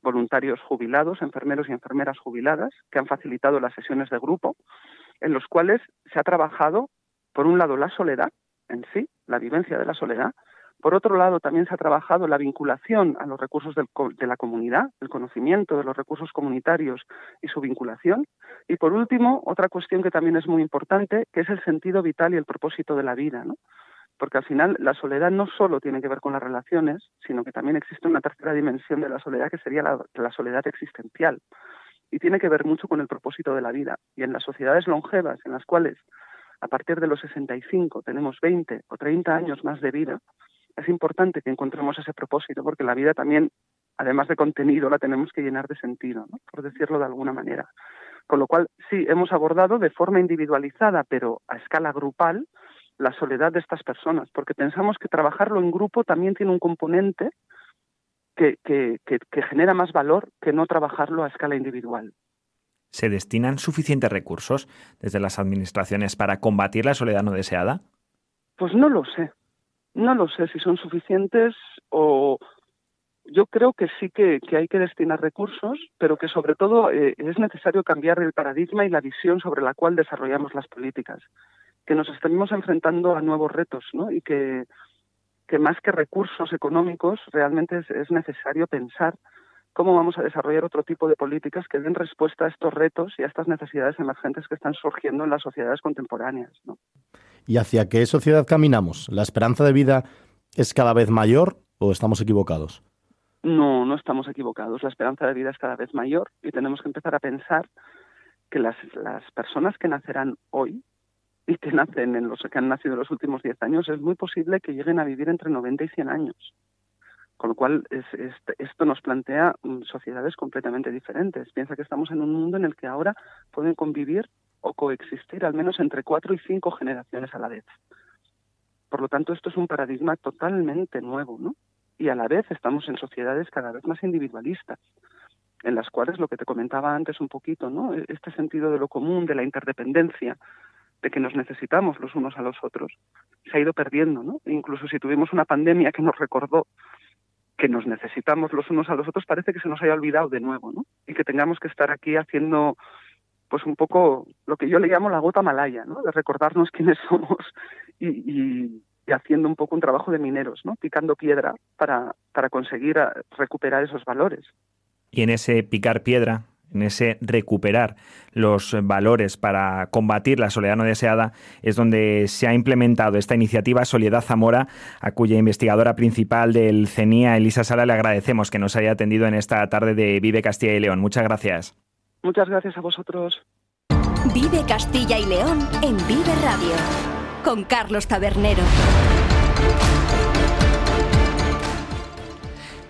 voluntarios jubilados, enfermeros y enfermeras jubiladas, que han facilitado las sesiones de grupo, en los cuales se ha trabajado, por un lado, la soledad en sí, la vivencia de la soledad, por otro lado, también se ha trabajado la vinculación a los recursos de la comunidad, el conocimiento de los recursos comunitarios y su vinculación. Y por último, otra cuestión que también es muy importante, que es el sentido vital y el propósito de la vida. ¿no? porque al final la soledad no solo tiene que ver con las relaciones, sino que también existe una tercera dimensión de la soledad que sería la, soledad existencial y tiene que ver mucho con el propósito de la vida. Y en las sociedades longevas, en las cuales a partir de los 65 tenemos 20 o 30 años más de vida, es importante que encontremos ese propósito, porque la vida también, además de contenido, la tenemos que llenar de sentido, por decirlo de alguna manera. Con lo cual, sí, hemos abordado de forma individualizada, pero a escala grupal, la soledad de estas personas, porque pensamos que trabajarlo en grupo también tiene un componente que, que, que, genera más valor que no trabajarlo a escala individual. ¿Se destinan suficientes recursos desde las administraciones para combatir la soledad no deseada? Pues no lo sé. No lo sé si son suficientes o yo creo que sí que, hay que destinar recursos, pero que sobre todo eh, es necesario cambiar el paradigma y la visión sobre la cual desarrollamos las políticas que nos estamos enfrentando a nuevos retos, ¿no? Y que más que recursos económicos, realmente es, necesario pensar cómo vamos a desarrollar otro tipo de políticas que den respuesta a estos retos y a estas necesidades emergentes que están surgiendo en las sociedades contemporáneas. ¿no? ¿Y hacia qué sociedad caminamos? ¿La esperanza de vida es cada vez mayor o estamos equivocados? No, no estamos equivocados. La esperanza de vida es cada vez mayor y tenemos que empezar a pensar que las, las personas que nacerán hoy y que nacen en los que han nacido en los últimos 10 años, es muy posible que lleguen a vivir entre 90 y 100 años. Con lo cual, es, esto nos plantea mm, sociedades completamente diferentes. Piensa que estamos en un mundo en el que ahora pueden convivir o coexistir al menos entre cuatro y cinco generaciones a la vez. Por lo tanto, esto es un paradigma totalmente nuevo, ¿no? Y a la vez estamos en sociedades cada vez más individualistas, en las cuales lo que te comentaba antes un poquito, ¿no? E-, este sentido de lo común, de la interdependencia, de que nos necesitamos los unos a los otros, se ha ido perdiendo, ¿no? Incluso si tuvimos una pandemia que nos recordó que nos necesitamos los unos a los otros, parece que se nos haya olvidado de nuevo, ¿no? Y que tengamos que estar aquí haciendo, pues un poco lo que yo le llamo la gota malaya, ¿no? De recordarnos quiénes somos y, haciendo un poco un trabajo de mineros, ¿no? Picando piedra para, para conseguir recuperar esos valores. Y en ese picar piedra, en ese recuperar los valores para combatir la soledad no deseada, es donde se ha implementado esta iniciativa Soledad Zamora, a cuya investigadora principal del CENIA, Elisa Sala, le agradecemos que nos haya atendido en esta tarde de Vive Castilla y León. Muchas gracias. Muchas gracias a vosotros. Vive Castilla y León en Vive Radio, con Carlos Tabernero.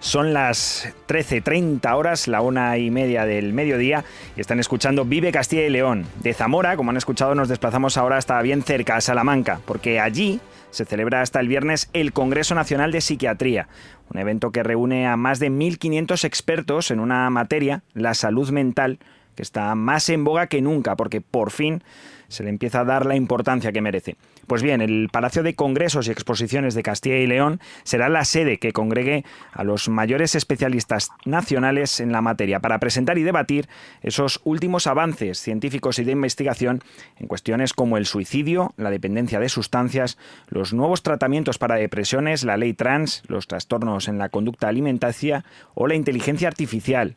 Son las 13.30 horas, la una y media del mediodía, y están escuchando Vive Castilla y León. De Zamora, como han escuchado, nos desplazamos ahora hasta bien cerca, a Salamanca, porque allí se celebra hasta el viernes el Congreso Nacional de Psiquiatría, un evento que reúne a más de 1.500 expertos en una materia, la salud mental, que está más en boga que nunca, porque por fin se le empieza a dar la importancia que merece. Pues bien, el Palacio de Congresos y Exposiciones de Castilla y León será la sede que congregue a los mayores especialistas nacionales en la materia para presentar y debatir esos últimos avances científicos y de investigación en cuestiones como el suicidio, la dependencia de sustancias, los nuevos tratamientos para depresiones, la ley trans, los trastornos en la conducta alimentacia o la inteligencia artificial.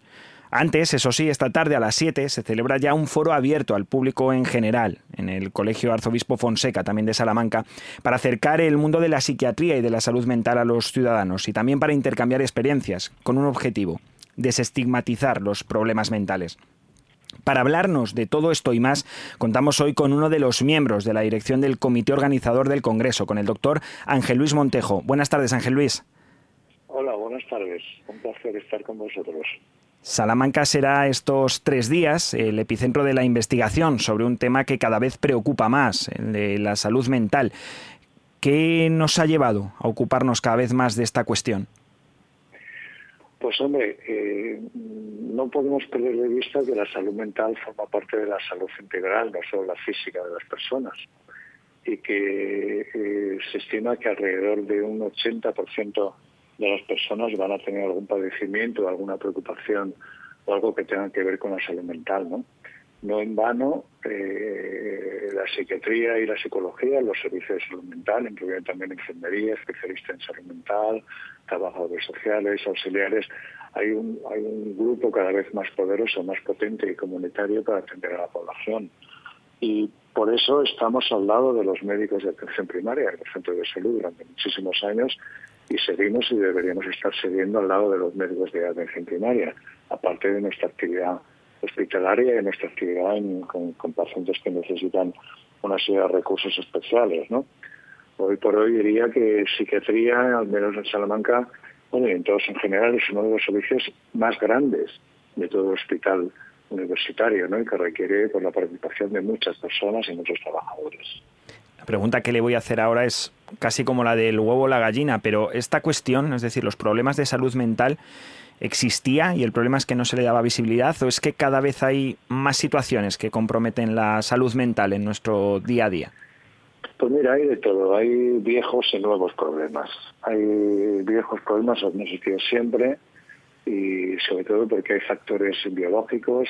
Antes, eso sí, esta tarde a las 7 se celebra ya un foro abierto al público en general en el Colegio Arzobispo Fonseca, también de Salamanca, para acercar el mundo de la psiquiatría y de la salud mental a los ciudadanos y también para intercambiar experiencias con un objetivo, desestigmatizar los problemas mentales. Para hablarnos de todo esto y más, contamos hoy con uno de los miembros de la dirección del comité organizador del Congreso, con el doctor Ángel Luis Montejo. Buenas tardes, Ángel Luis. Hola, buenas tardes. Un placer estar con vosotros. Salamanca será estos tres días el epicentro de la investigación sobre un tema que cada vez preocupa más, el de la salud mental. ¿Qué nos ha llevado a ocuparnos cada vez más de esta cuestión? Pues hombre, eh, no podemos perder de vista que la salud mental forma parte de la salud integral, no solo la física de las personas, y que eh, se estima que alrededor de un 80% de las personas van a tener algún padecimiento, alguna preocupación o algo que tenga que ver con la salud mental, ¿no? No en vano, eh, la psiquiatría y la psicología, los servicios de salud mental, incluyen también enfermería, especialistas en salud mental, trabajadores sociales, auxiliares. Hay un, hay un grupo cada vez más poderoso, más potente y comunitario para atender a la población. Y por eso estamos al lado de los médicos de atención primaria, de los centros de salud, durante muchísimos años, y seguimos y deberíamos estar siguiendo al lado de los médicos de atención primaria, aparte de nuestra actividad hospitalaria y nuestra actividad con, pacientes que necesitan una serie de recursos especiales. ¿no? Hoy por hoy diría que psiquiatría, al menos en Salamanca, bueno, y en todos en general, es uno de los servicios más grandes de todo el hospital universitario ¿no? y que requiere pues, la participación de muchas personas y muchos trabajadores pregunta que le voy a hacer ahora es casi como la del huevo o la gallina, pero esta cuestión, es decir, los problemas de salud mental, ¿existía y el problema es que no se le daba visibilidad o es que cada vez hay más situaciones que comprometen la salud mental en nuestro día a día? Pues mira, hay de todo, hay viejos y nuevos problemas. Hay viejos problemas, han existido siempre y sobre todo porque hay factores biológicos,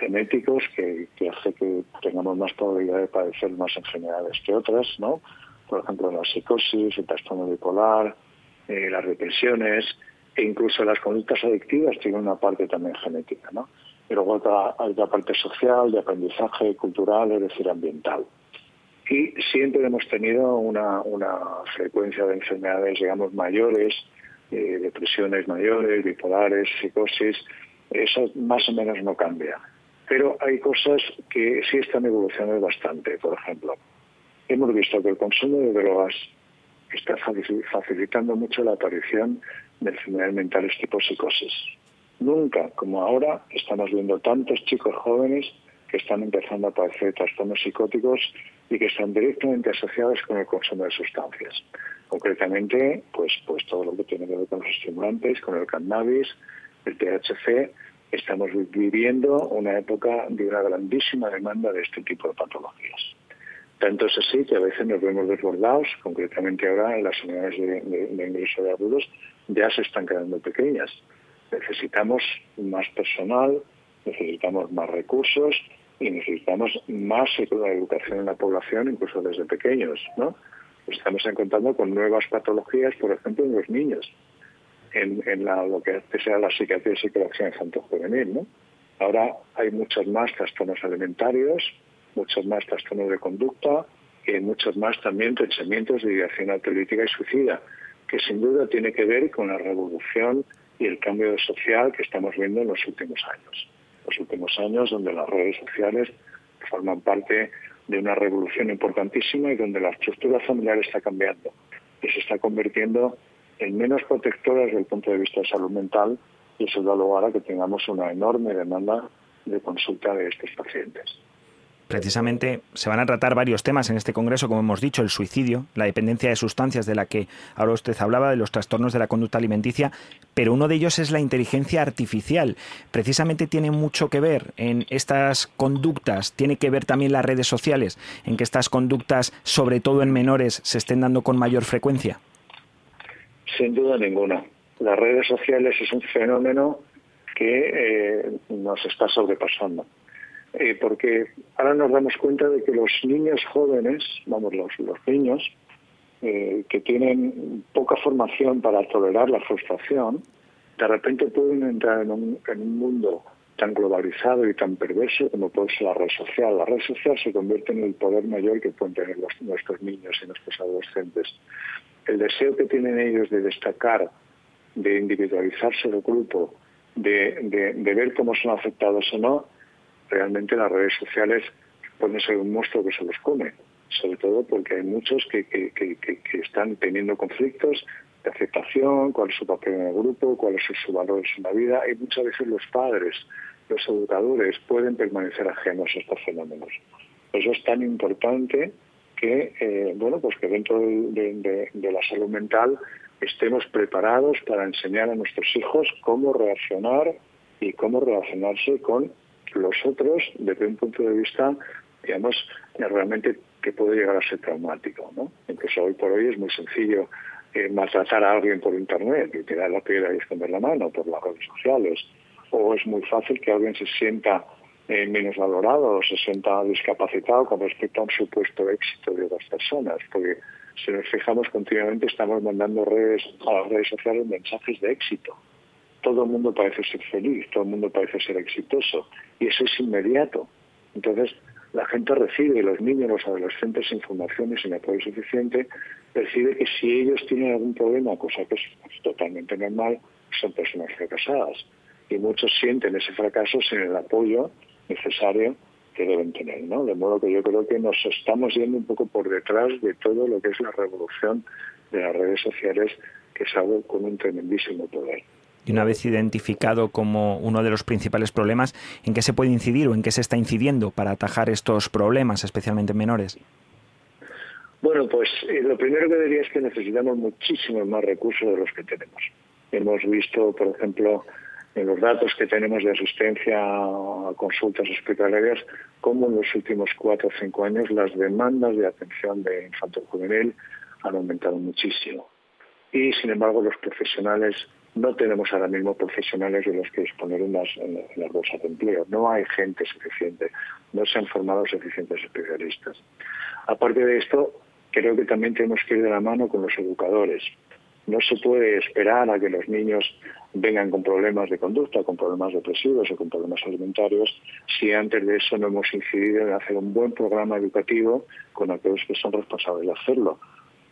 genéticos que, que hace que tengamos más probabilidad de padecer más enfermedades que otras, ¿no? Por ejemplo, la psicosis, el trastorno bipolar, eh, las depresiones e incluso las conductas adictivas tienen una parte también genética, ¿no? Pero luego hay otra parte social, de aprendizaje cultural, es decir, ambiental. Y siempre hemos tenido una, una frecuencia de enfermedades, digamos, mayores, eh, depresiones mayores, bipolares, psicosis, eso más o menos no cambia. Pero hay cosas que sí están evolucionando bastante. Por ejemplo, hemos visto que el consumo de drogas está facilitando mucho la aparición de enfermedades mentales tipo psicosis. Nunca, como ahora, estamos viendo tantos chicos jóvenes que están empezando a padecer trastornos psicóticos y que están directamente asociados con el consumo de sustancias. Concretamente, pues, pues todo lo que tiene que ver con los estimulantes, con el cannabis, el THC estamos viviendo una época de una grandísima demanda de este tipo de patologías. Tanto es así que a veces nos vemos desbordados, concretamente ahora en las unidades de, ingreso de agudos ya se están quedando pequeñas. Necesitamos más personal, necesitamos más recursos y necesitamos más educación en la población, incluso desde pequeños, ¿no? estamos encontrando con nuevas patologías, por ejemplo, en los niños, en, en lo que sea la psiquiatría y psicología infantil-juvenil. ¿no? Ahora hay muchos más trastornos alimentarios, muchos más trastornos de conducta y muchos más también pensamientos de ideación autolítica y suicida, que sin duda tiene que ver con la revolución y el cambio social que estamos viendo en los últimos años. Los últimos años donde las redes sociales forman parte de una revolución importantísima y donde la estructura familiar está cambiando y se está convirtiendo en menos protectora desde el punto de vista de salud mental y eso da lugar a que tengamos una enorme demanda de consulta de estos pacientes. Precisamente se van a tratar varios temas en este congreso, como hemos dicho, el suicidio, la dependencia de sustancias de la que ahora usted hablaba, de los trastornos de la conducta alimenticia, pero uno de ellos es la inteligencia artificial. Precisamente tiene mucho que ver en estas conductas, tiene que ver también las redes sociales, en que estas conductas, sobre todo en menores, se estén dando con mayor frecuencia. Sin duda ninguna. Las redes sociales es un fenómeno que eh, nos está sobrepasando eh, porque ahora nos damos cuenta de que los niños jóvenes, vamos, los, los niños, eh, que tienen poca formación para tolerar la frustración, de repente pueden entrar en un, en un mundo tan globalizado y tan perverso como puede ser la red social. La red social se convierte en el poder mayor que pueden tener nuestros niños y nuestros adolescentes. El deseo que tienen ellos de destacar, de individualizarse el grupo, de ver cómo son afectados o no, realmente las redes sociales pueden ser un monstruo que se los come, sobre todo porque hay muchos que, que, están teniendo conflictos de aceptación, cuál es su papel en el grupo, cuáles son sus valores en la vida, y muchas veces los padres, los educadores pueden permanecer ajenos a estos fenómenos. Eso es tan importante que, eh, bueno, pues que dentro de, de la salud mental estemos preparados para enseñar a nuestros hijos cómo reaccionar y cómo relacionarse con los otros desde un punto de vista, digamos, realmente que puede llegar a ser traumático. ¿no? Incluso hoy por hoy es muy sencillo eh, maltratar a alguien por Internet y tirar la piedra y esconder la mano por las redes sociales. O es muy fácil que alguien se sienta eh, menos valorado o se sienta discapacitado con respecto a un supuesto éxito de otras personas. Porque si nos fijamos continuamente estamos mandando redes, a las redes sociales mensajes de éxito todo el mundo parece ser feliz, todo el mundo parece ser exitoso, y eso es inmediato. Entonces, la gente recibe, los niños, los adolescentes, información y sin apoyo suficiente, percibe que si ellos tienen algún problema, cosa que es totalmente normal, son personas fracasadas. Y muchos sienten ese fracaso sin el apoyo necesario que deben tener, ¿no? De modo que yo creo que nos estamos yendo un poco por detrás de todo lo que es la revolución de las redes sociales, que es algo con un tremendísimo poder y una vez identificado como uno de los principales problemas, ¿en qué se puede incidir o en qué se está incidiendo para atajar estos problemas, especialmente en menores? Bueno, pues eh, lo primero que diría es que necesitamos muchísimos más recursos de los que tenemos. Hemos visto, por ejemplo, en los datos que tenemos de asistencia a consultas hospitalarias, cómo en los últimos cuatro o cinco años las demandas de atención de infantil juvenil han aumentado muchísimo. Y, sin embargo, los profesionales no tenemos ahora mismo profesionales de los que disponer en las, en, bolsas de empleo. No hay gente suficiente, no se han formado suficientes especialistas. Aparte de esto, creo que también tenemos que ir de la mano con los educadores. No se puede esperar a que los niños vengan con problemas de conducta, con problemas depresivos o con problemas alimentarios, si antes de eso no hemos incidido en hacer un buen programa educativo con aquellos que son responsables de hacerlo.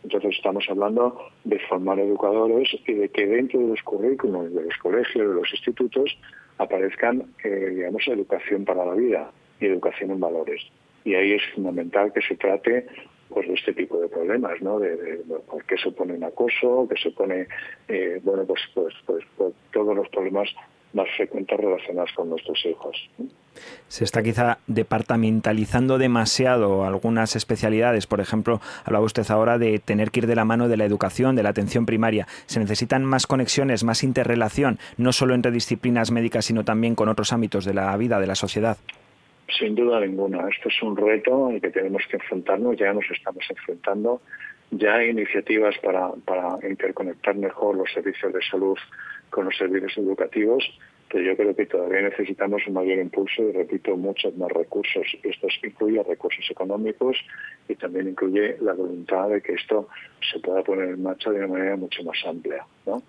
Entonces estamos hablando de formar educadores y de que dentro de los currículos de los colegios, de los institutos, aparezcan, eh, digamos, educación para la vida y educación en valores. Y ahí es fundamental que se trate pues de este tipo de problemas, ¿no? De, de, qué supone un acoso, que supone, eh, bueno, pues, pues, pues, pues todos los problemas más frecuentes relacionadas con nuestros hijos. Se está quizá departamentalizando demasiado algunas especialidades. Por ejemplo, hablaba usted ahora de tener que ir de la mano de la educación, de la atención primaria. Se necesitan más conexiones, más interrelación, no solo entre disciplinas médicas, sino también con otros ámbitos de la vida, de la sociedad. Sin duda ninguna. Esto es un reto al que tenemos que enfrentarnos. Ya nos estamos enfrentando. Ya hay iniciativas para, para interconectar mejor los servicios de salud con los servicios educativos pero yo creo que todavía necesitamos un mayor impulso y, repito, muchos más recursos. Esto incluye recursos económicos y también incluye la voluntad de que esto se pueda poner en marcha de una manera mucho más amplia. ¿no?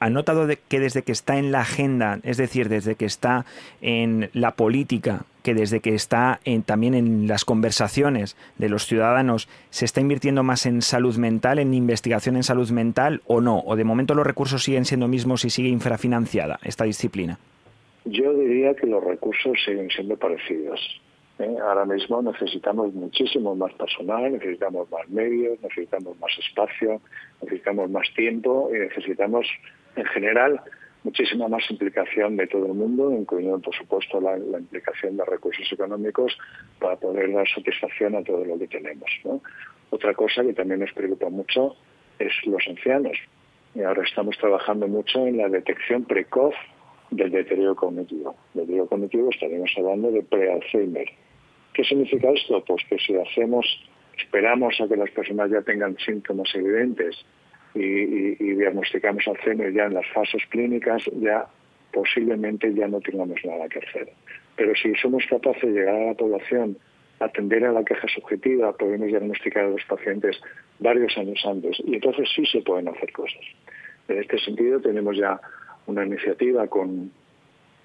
¿Han notado que desde que está en la agenda, es decir, desde que está en la política, que desde que está también en las conversaciones de los ciudadanos, se está invirtiendo más en salud mental, en investigación en salud mental o no? ¿O de momento los recursos siguen siendo mismos y sigue infrafinanciada esta disciplina? Yo diría que los recursos siguen siendo parecidos. ¿eh? Ahora mismo necesitamos muchísimo más personal, necesitamos más medios, necesitamos más espacio, necesitamos más tiempo y necesitamos en general muchísima más implicación de todo el mundo, incluyendo por supuesto la, implicación de recursos económicos para poder dar satisfacción a todo lo que tenemos. Otra cosa que también nos preocupa mucho es los ancianos. Y ahora estamos trabajando mucho en la detección precoz del deterioro cognitivo. Deterioro cognitivo estaríamos hablando de pre-Alzheimer. ¿Qué significa esto? Pues que si hacemos, esperamos a que las personas ya tengan síntomas evidentes y, diagnosticamos Alzheimer ya en las fases clínicas, ya posiblemente ya no tengamos nada que hacer. Pero si somos capaces de llegar a la población, atender a la queja subjetiva, podemos diagnosticar a los pacientes varios años antes y entonces sí se pueden hacer cosas. En este sentido tenemos ya una iniciativa con,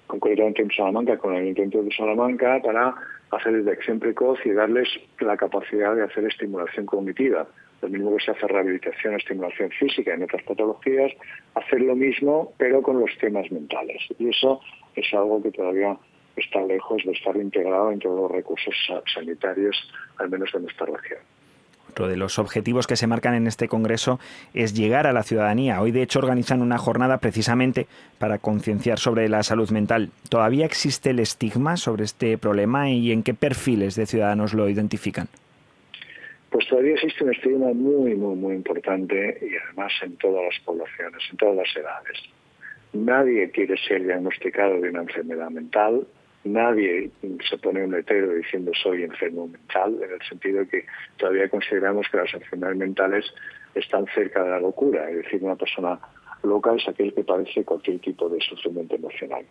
concretamente en Salamanca, con el Intento de Salamanca, para hacer detección precoz y darles la capacidad de hacer estimulación cognitiva lo mismo que se hace rehabilitación, estimulación física en otras patologías, hacer lo mismo pero con los temas mentales. Y eso es algo que todavía está lejos de estar integrado en todos los recursos sanitarios, al menos de nuestra región. Otro de los objetivos que se marcan en este Congreso es llegar a la ciudadanía. Hoy, de hecho, organizan una jornada precisamente para concienciar sobre la salud mental. ¿Todavía existe el estigma sobre este problema y en qué perfiles de ciudadanos lo identifican? Pues todavía existe un estigma muy, muy, muy importante y además en todas las poblaciones, en todas las edades. Nadie quiere ser diagnosticado de una enfermedad mental, nadie se pone un letrero diciendo soy enfermo mental, en el sentido que todavía consideramos que las enfermedades mentales están cerca de la locura, es decir, una persona loca es aquel que padece cualquier tipo de sufrimiento emocional.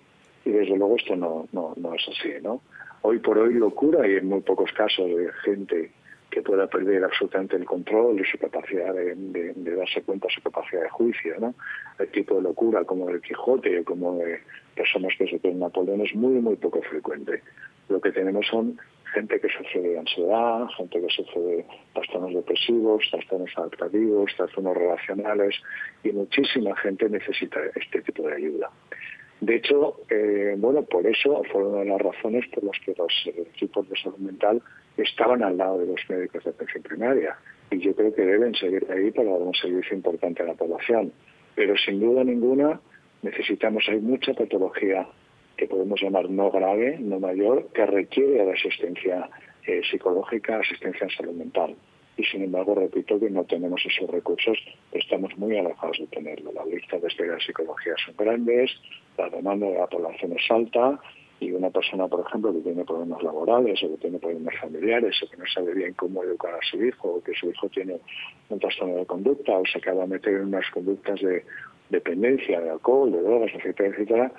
Y desde luego esto no, no, no es así, ¿no? Hoy por hoy locura y en muy pocos casos de gente que pueda perder absolutamente el control y su capacidad de, darse cuenta, su capacidad de juicio, ¿no? El tipo de locura como el Quijote o como de personas que se creen Napoleón es muy, muy poco frecuente. Lo que tenemos son gente que sufre de ansiedad, gente que sufre de trastornos depresivos, trastornos adaptativos, trastornos relacionales y muchísima gente necesita este tipo de ayuda. De hecho, eh, bueno, por eso fue una de las razones por las que los equipos de salud mental estaban al lado de los médicos de atención primaria. Y yo creo que deben seguir ahí para dar un servicio importante a la población. Pero sin duda ninguna necesitamos, hay mucha patología que podemos llamar no grave, no mayor, que requiere de asistencia eh, psicológica, asistencia en salud mental. Y sin embargo, repito que no tenemos esos recursos, estamos muy alejados de tenerlo. Las listas de espera de psicología son grandes, la demanda de la población es alta y una persona, por ejemplo, que tiene problemas laborales o que tiene problemas familiares o que no sabe bien cómo educar a su hijo o que su hijo tiene un trastorno de conducta o se acaba de meter en unas conductas de dependencia de alcohol, de drogas, etcétera, etcétera,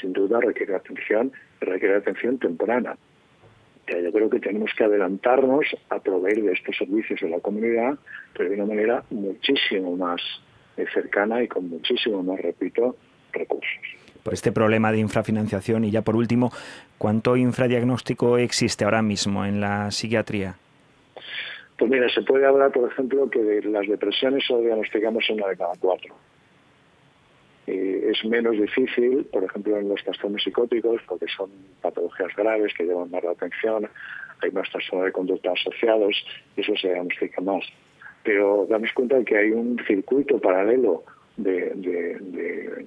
sin duda requiere atención, requiere atención temprana. Yo creo que tenemos que adelantarnos a proveer de estos servicios a la comunidad, pero de una manera muchísimo más cercana y con muchísimo más, repito, recursos por este problema de infrafinanciación. Y ya por último, ¿cuánto infradiagnóstico existe ahora mismo en la psiquiatría? Pues mira, se puede hablar, por ejemplo, que de las depresiones solo diagnosticamos una de cada cuatro. es menos difícil, por ejemplo, en los trastornos psicóticos, porque son patologías graves que llevan más la atención, hay más trastornos de conducta asociados, y eso se diagnostica más. Pero damos cuenta de que hay un circuito paralelo de,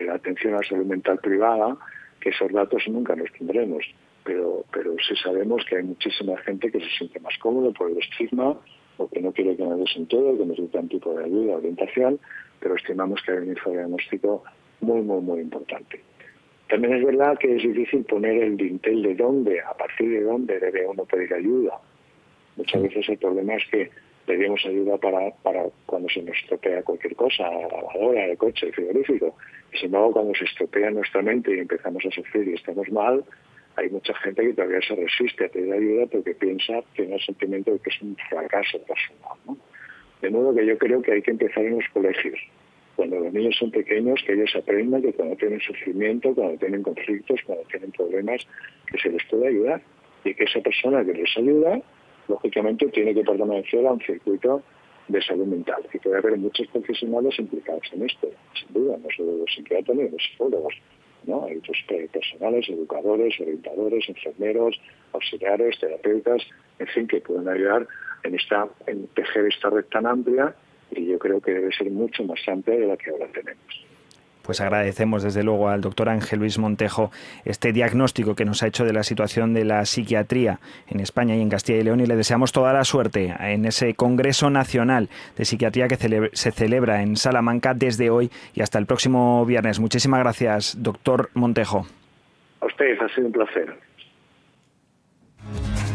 la atención a la salud mental privada, que esos datos nunca los tendremos. Pero, pero sí sabemos que hay muchísima gente que se siente más cómodo por el estigma o que no quiere que nadie se entere, que necesita un tipo de ayuda, orientación, pero estimamos que hay un diagnóstico muy, muy, muy importante. También es verdad que es difícil poner el dintel de dónde, a partir de dónde debe uno pedir ayuda. Muchas veces el problema es que pedimos ayuda para, para cuando se nos estropea cualquier cosa, la lavadora, el coche, el frigorífico. Y sin embargo, cuando se estropea nuestra mente y empezamos a sufrir y estamos mal, hay mucha gente que todavía se resiste a pedir ayuda porque piensa, tiene el sentimiento de que es un fracaso personal. De modo que yo creo que hay que empezar en los colegios. Cuando los niños son pequeños, que ellos aprendan que cuando tienen sufrimiento, cuando tienen conflictos, cuando tienen problemas, que se les puede ayudar. Y que esa persona que les ayuda, lógicamente, tiene que pertenecer a un circuito de salud mental. Y puede haber muchos profesionales implicados en esto, sin duda, no solo los psiquiatras ni los psicólogos. ¿no? Hay otros personales, educadores, orientadores, enfermeros, auxiliares, terapeutas, en fin, que pueden ayudar en, esta, en tejer esta red tan amplia y yo creo que debe ser mucho más amplia de la que ahora tenemos. Pues agradecemos desde luego al doctor Ángel Luis Montejo este diagnóstico que nos ha hecho de la situación de la psiquiatría en España y en Castilla y León y le deseamos toda la suerte en ese Congreso Nacional de Psiquiatría que se celebra en Salamanca desde hoy y hasta el próximo viernes. Muchísimas gracias, doctor Montejo. A ustedes, ha sido un placer.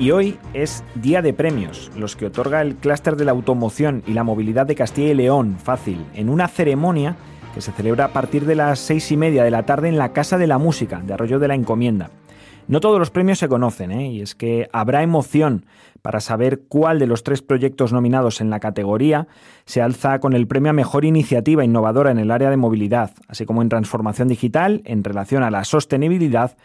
Y hoy es día de premios, los que otorga el clúster de la automoción y la movilidad de Castilla y León, fácil, en una ceremonia que se celebra a partir de las seis y media de la tarde en la Casa de la Música de Arroyo de la Encomienda. No todos los premios se conocen, ¿eh? y es que habrá emoción para saber cuál de los tres proyectos nominados en la categoría se alza con el premio a Mejor Iniciativa Innovadora en el área de movilidad, así como en transformación digital en relación a la sostenibilidad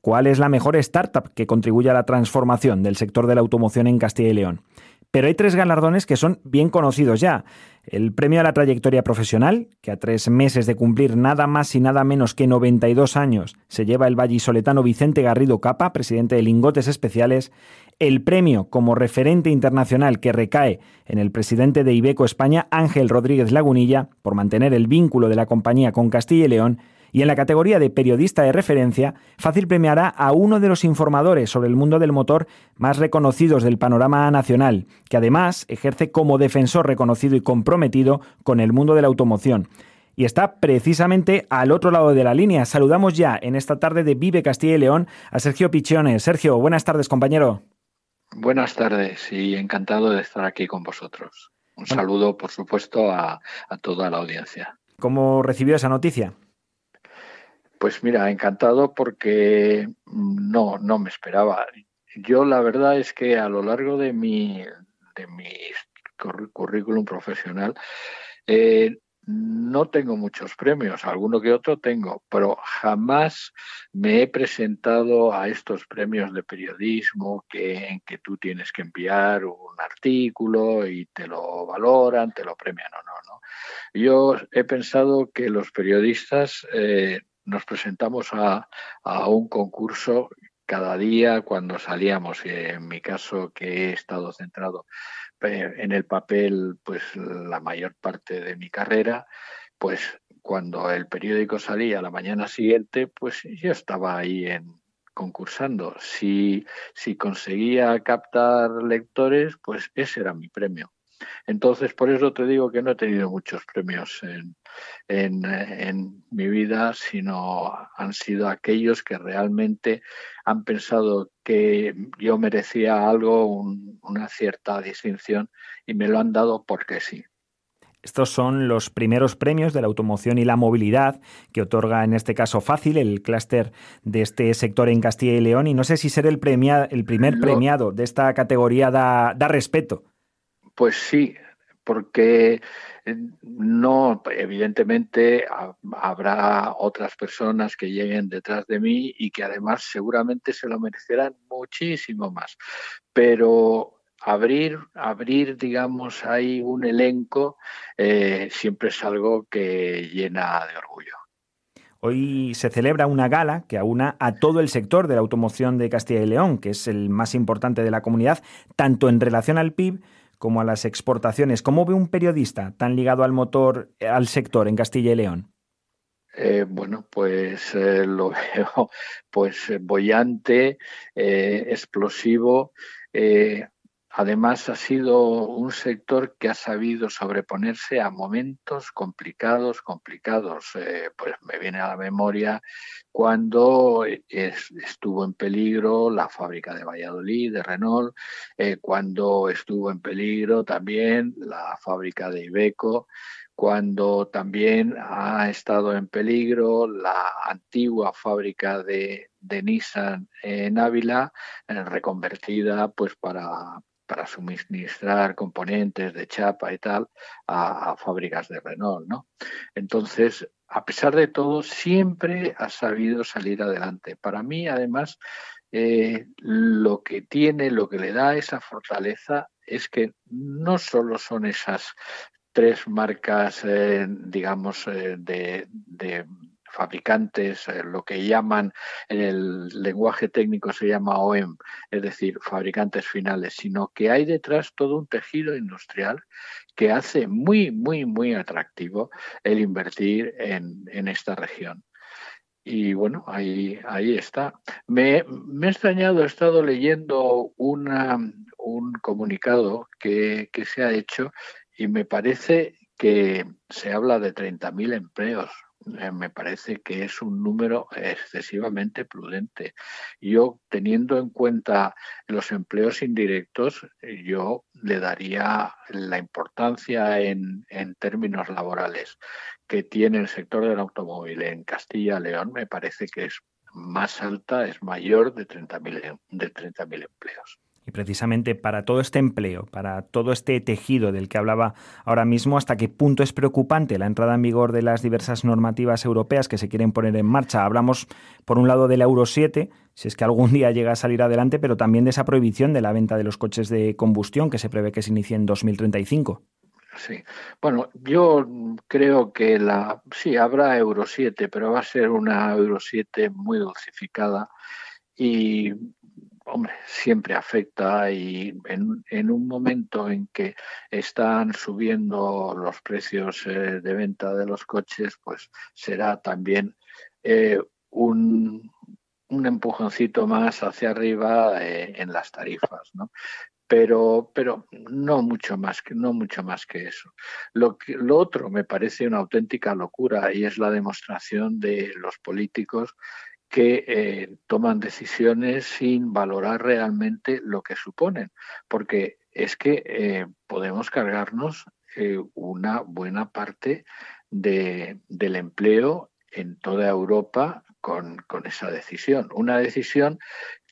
¿Cuál es la mejor startup que contribuye a la transformación del sector de la automoción en Castilla y León? Pero hay tres galardones que son bien conocidos ya. El premio a la trayectoria profesional, que a tres meses de cumplir nada más y nada menos que 92 años se lleva el vallisoletano Vicente Garrido Capa, presidente de Lingotes Especiales. El premio como referente internacional que recae en el presidente de Ibeco España, Ángel Rodríguez Lagunilla, por mantener el vínculo de la compañía con Castilla y León y en la categoría de periodista de referencia, Fácil premiará a uno de los informadores sobre el mundo del motor más reconocidos del panorama nacional, que además ejerce como defensor reconocido y comprometido con el mundo de la automoción. Y está precisamente al otro lado de la línea. Saludamos ya en esta tarde de Vive Castilla y León a Sergio Pichones. Sergio, buenas tardes, compañero. Buenas tardes y encantado de estar aquí con vosotros. Un saludo, por supuesto, a, a toda la audiencia. ¿Cómo recibió esa noticia? Pues mira, encantado porque mm, no, no me esperaba. Yo la verdad es que a lo largo de mi, de mi currículum profesional eh, no tengo muchos premios, alguno que otro tengo, pero jamás me he presentado a estos premios de periodismo que, en que tú tienes que enviar un artículo y te lo valoran, te lo premian o no. ¿no? Yo he pensado que los periodistas eh, nos presentamos a, un concurso cada día cuando salíamos. En mi caso, que he estado centrado en el papel pues la mayor parte de mi carrera, pues cuando el periódico salía la mañana siguiente, pues yo estaba ahí en concursando. Si, si conseguía captar lectores, pues ese era mi premio. Entonces, por eso te digo que no he tenido muchos premios en, en, mi vida, sino han sido aquellos que realmente han pensado que yo merecía algo, una cierta distinción, y me lo han dado porque sí. Estos son los primeros premios de la automoción y la movilidad que otorga en este caso Fácil, el clúster de este sector en Castilla y León. Y no sé si ser el, el primer premiado de esta categoría da, da respeto. Pues sí, porque eh, no, evidentemente habrá otras personas que lleguen detrás de mí y que además seguramente se lo merecerán muchísimo más. Pero abrir, abrir, digamos, ahí un elenco eh, siempre es algo que llena de orgullo. Hoy se celebra una gala que aúna a todo el sector de la automoción de Castilla y León, que es el más importante de la comunidad, tanto en relación al PIB como a las exportaciones. ¿Cómo ve un periodista tan ligado al motor, al sector en Castilla y León? Eh, bueno, pues eh, lo veo pues bollante, explosivo. Además, ha sido un sector que ha sabido sobreponerse a momentos complicados, complicados. Eh, pues me viene a la memoria cuando estuvo en peligro la fábrica de Valladolid, de Renault, eh, cuando estuvo en peligro también la fábrica de Ibeco, cuando también ha estado en peligro la antigua fábrica de, Nissan en Ávila, eh, reconvertida pues para, para suministrar componentes de chapa y tal a, fábricas de Renault, ¿no? Entonces, a pesar de todo, siempre ha sabido salir adelante. Para mí, además, eh, lo que tiene, lo que le da esa fortaleza es que no solo son esas tres marcas, eh, digamos, eh, de, fabricantes, eh, lo que llaman en el lenguaje técnico se llama OEM, es decir, fabricantes finales, sino que hay detrás todo un tejido industrial que hace muy, muy, muy atractivo el invertir en, esta región. Y bueno, ahí, ahí está. Me, me he extrañado, he estado leyendo una, un comunicado que, que se ha hecho y me parece que se habla de 30.000 empleos me parece que es un número excesivamente prudente. Yo, teniendo en cuenta los empleos indirectos, yo le daría la importancia en, términos laborales que tiene el sector del automóvil en Castilla-León, me parece que es más alta, es mayor de 30.000 de 30 empleos. Y precisamente para todo este empleo, para todo este tejido del que hablaba ahora mismo, ¿hasta qué punto es preocupante la entrada en vigor de las diversas normativas europeas que se quieren poner en marcha? Hablamos, por un lado, del Euro 7, si es que algún día llega a salir adelante, pero también de esa prohibición de la venta de los coches de combustión que se prevé que se inicie en 2035. Sí, bueno, yo creo que la sí habrá Euro 7, pero va a ser una Euro 7 muy dulcificada y hombre, siempre afecta y en, un momento en que están subiendo los precios eh, de venta de los coches, pues será también eh, un, un, empujoncito más hacia arriba eh, en las tarifas, ¿no? Pero, pero no mucho más que no mucho más que eso. Lo, que, lo otro me parece una auténtica locura y es la demostración de los políticos que eh, toman decisiones sin valorar realmente lo que suponen, porque es que eh, podemos cargarnos eh, una buena parte de, del empleo en toda Europa con, con, esa decisión. Una decisión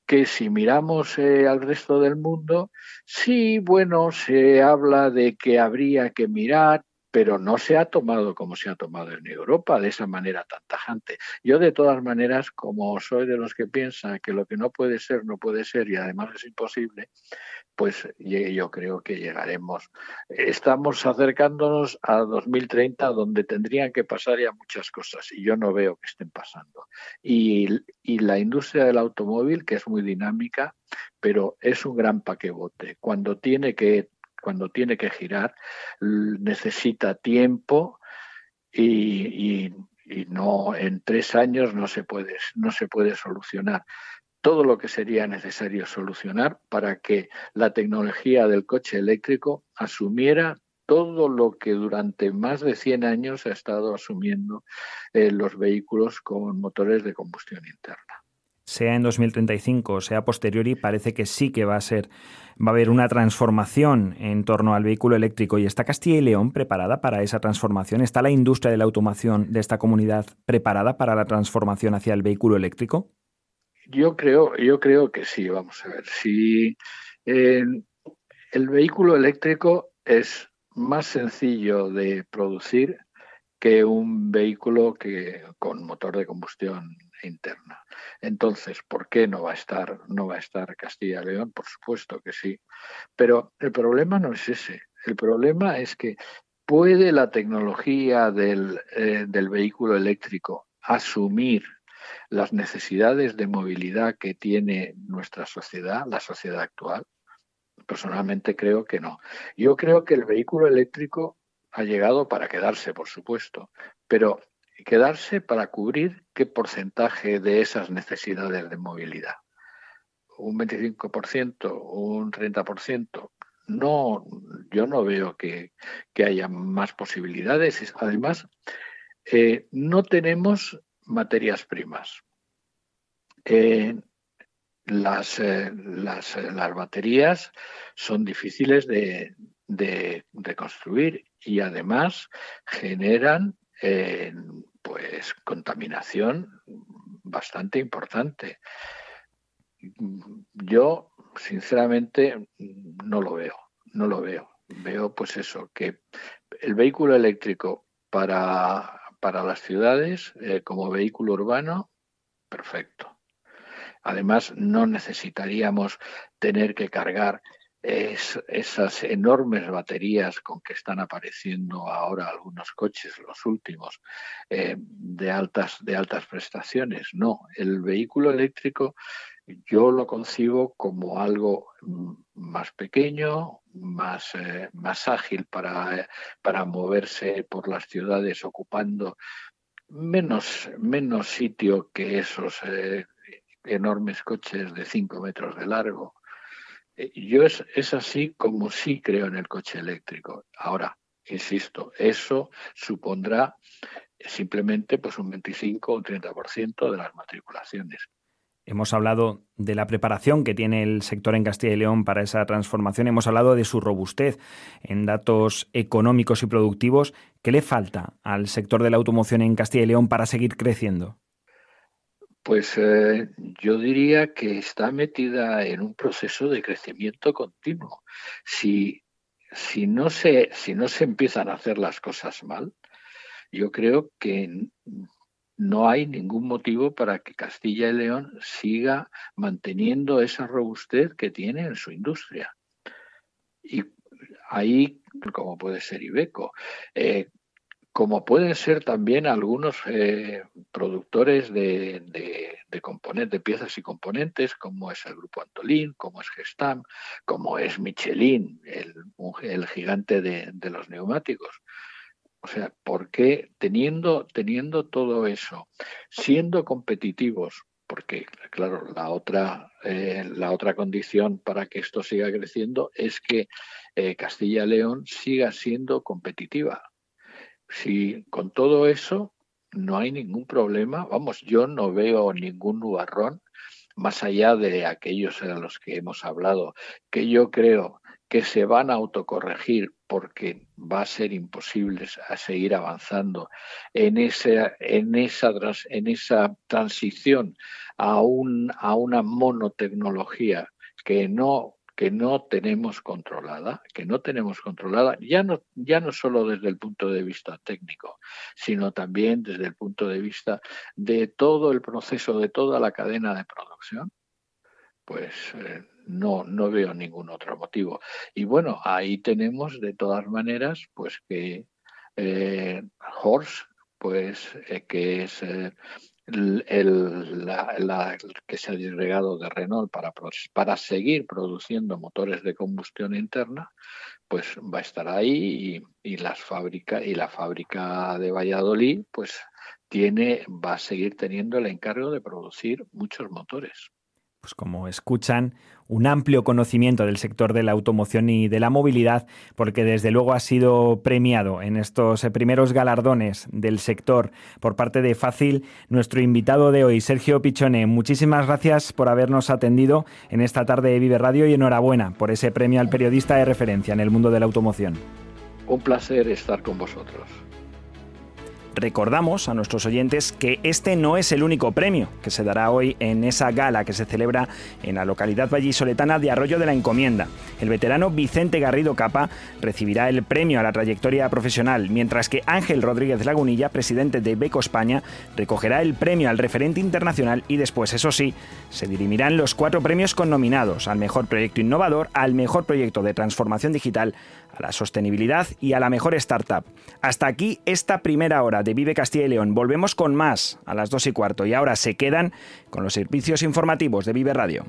que si miramos al resto del mundo, sí, bueno, se habla de que habría que mirar, pero no se ha tomado como se ha tomado en Europa, de esa manera tan tajante. Yo, de todas maneras, como soy de los que piensan que lo que no puede ser, no puede ser y además es imposible, pues yo creo que llegaremos. Estamos acercándonos a 2030, donde tendrían que pasar ya muchas cosas y yo no veo que estén pasando. Y, y la industria del automóvil, que es muy dinámica, pero es un gran paquebote. Cuando tiene que cuando tiene que girar, necesita tiempo y, no en tres años no se puede, no se puede solucionar. Todo lo que sería necesario solucionar para que la tecnología del coche eléctrico asumiera todo lo que durante más de 100 años ha estado asumiendo eh, los vehículos con motores de combustión interna sea en 2035 o sea posteriori, parece que sí que va a ser, va a haber una transformación en torno al vehículo eléctrico. ¿Y está Castilla y León preparada para esa transformación? ¿Está la industria de la automoción de esta comunidad preparada para la transformación hacia el vehículo eléctrico? Yo creo, yo creo que sí. Vamos a ver, si el vehículo eléctrico es más sencillo de producir que un vehículo que con motor de combustión interna. Entonces, ¿por qué no va a estar no va a estar Castilla y León? Por supuesto que sí. Pero el problema no es ese. El problema es que puede la tecnología eh, del vehículo eléctrico asumir las necesidades de movilidad que tiene nuestra sociedad, la sociedad actual? Personalmente creo que no. Yo creo que el vehículo eléctrico ha llegado para quedarse, por supuesto, pero quedarse para cubrir qué porcentaje de esas necesidades de movilidad. Un 25%, un 30%. No, yo no veo que, haya más posibilidades. Además, eh, no tenemos materias primas. Eh, las, eh, las, las, baterías son difíciles de, de, construir y además generan pues contaminación bastante importante. Yo, sinceramente, no lo veo, no lo veo. Veo, pues eso, que el vehículo eléctrico para, para las ciudades eh, como vehículo urbano, perfecto. Además, no necesitaríamos tener que cargar es, esas enormes baterías con que están apareciendo ahora algunos coches, los últimos, eh, de, altas, de altas prestaciones. No, el vehículo eléctrico yo lo concibo como algo mm, más pequeño, más, eh, más ágil para, para moverse por las ciudades ocupando menos, menos sitio que esos eh, enormes coches de 5 metros de largo yo es, es así como sí creo en el coche eléctrico. Ahora, insisto, eso supondrá simplemente pues un 25 o un 30% de las matriculaciones. Hemos hablado de la preparación que tiene el sector en Castilla y León para esa transformación, hemos hablado de su robustez en datos económicos y productivos. ¿Qué le falta al sector de la automoción en Castilla y León para seguir creciendo? Pues eh, yo diría que está metida en un proceso de crecimiento continuo. Si, si, no se, si no se empiezan a hacer las cosas mal, yo creo que no hay ningún motivo para que Castilla y León siga manteniendo esa robustez que tiene en su industria. Y ahí, como puede ser Ibeco, eh, como pueden ser también algunos eh, productores de, componentes, de piezas y componentes, como es el grupo Antolín, como es Gestam, como es Michelin, el, gigante de, los neumáticos. O sea, ¿por qué teniendo, teniendo todo eso, siendo competitivos, porque claro, la otra, eh, la otra condición para que esto siga creciendo es que eh, Castilla-León siga siendo competitiva si con todo eso no hay ningún problema, vamos, yo no veo ningún nubarrón más allá de aquellos a los que hemos hablado, que yo creo que se van a autocorregir porque va a ser imposible a seguir avanzando en esa, en esa, en esa transición a, un, a una monotecnología que no que no tenemos controlada, que no tenemos controlada, ya no, ya no solo desde el punto de vista técnico, sino también desde el punto de vista de todo el proceso, de toda la cadena de producción, pues eh, no, no veo ningún otro motivo. Y bueno, ahí tenemos de todas maneras, pues que eh, Horst, pues eh, que es el, la, que se ha disgregado de Renault para, para seguir produciendo motores de combustión interna, pues va a estar ahí y, las fábrica, y la fábrica de Valladolid pues tiene, va a seguir teniendo el encargo de producir muchos motores pues como escuchan, un amplio conocimiento del sector de la automoción y de la movilidad, porque desde luego ha sido premiado en estos eh, primeros galardones del sector por parte de Fácil nuestro invitado de hoy, Sergio Pichone. Muchísimas gracias por habernos atendido en esta tarde de Vive Radio y enhorabuena por ese premio al periodista de referencia en el mundo de la automoción. Un placer estar con vosotros. Recordamos a nuestros oyentes que este no es el único premio que se dará hoy en esa gala que se celebra en la localidad vallisoletana de Arroyo de la Encomienda. El veterano Vicente Garrido Capa recibirá el premio a la trayectoria profesional, mientras que Ángel Rodríguez Lagunilla, presidente de Beco España, recogerá el premio al referente internacional y después, eso sí, se dirimirán los cuatro premios connominados al mejor proyecto innovador, al mejor proyecto de transformación digital, a la sostenibilidad y a la mejor startup. Hasta aquí esta primera hora de Vive Castilla y León. Volvemos con más a las 2 y cuarto y ahora se quedan con los servicios informativos de Vive Radio.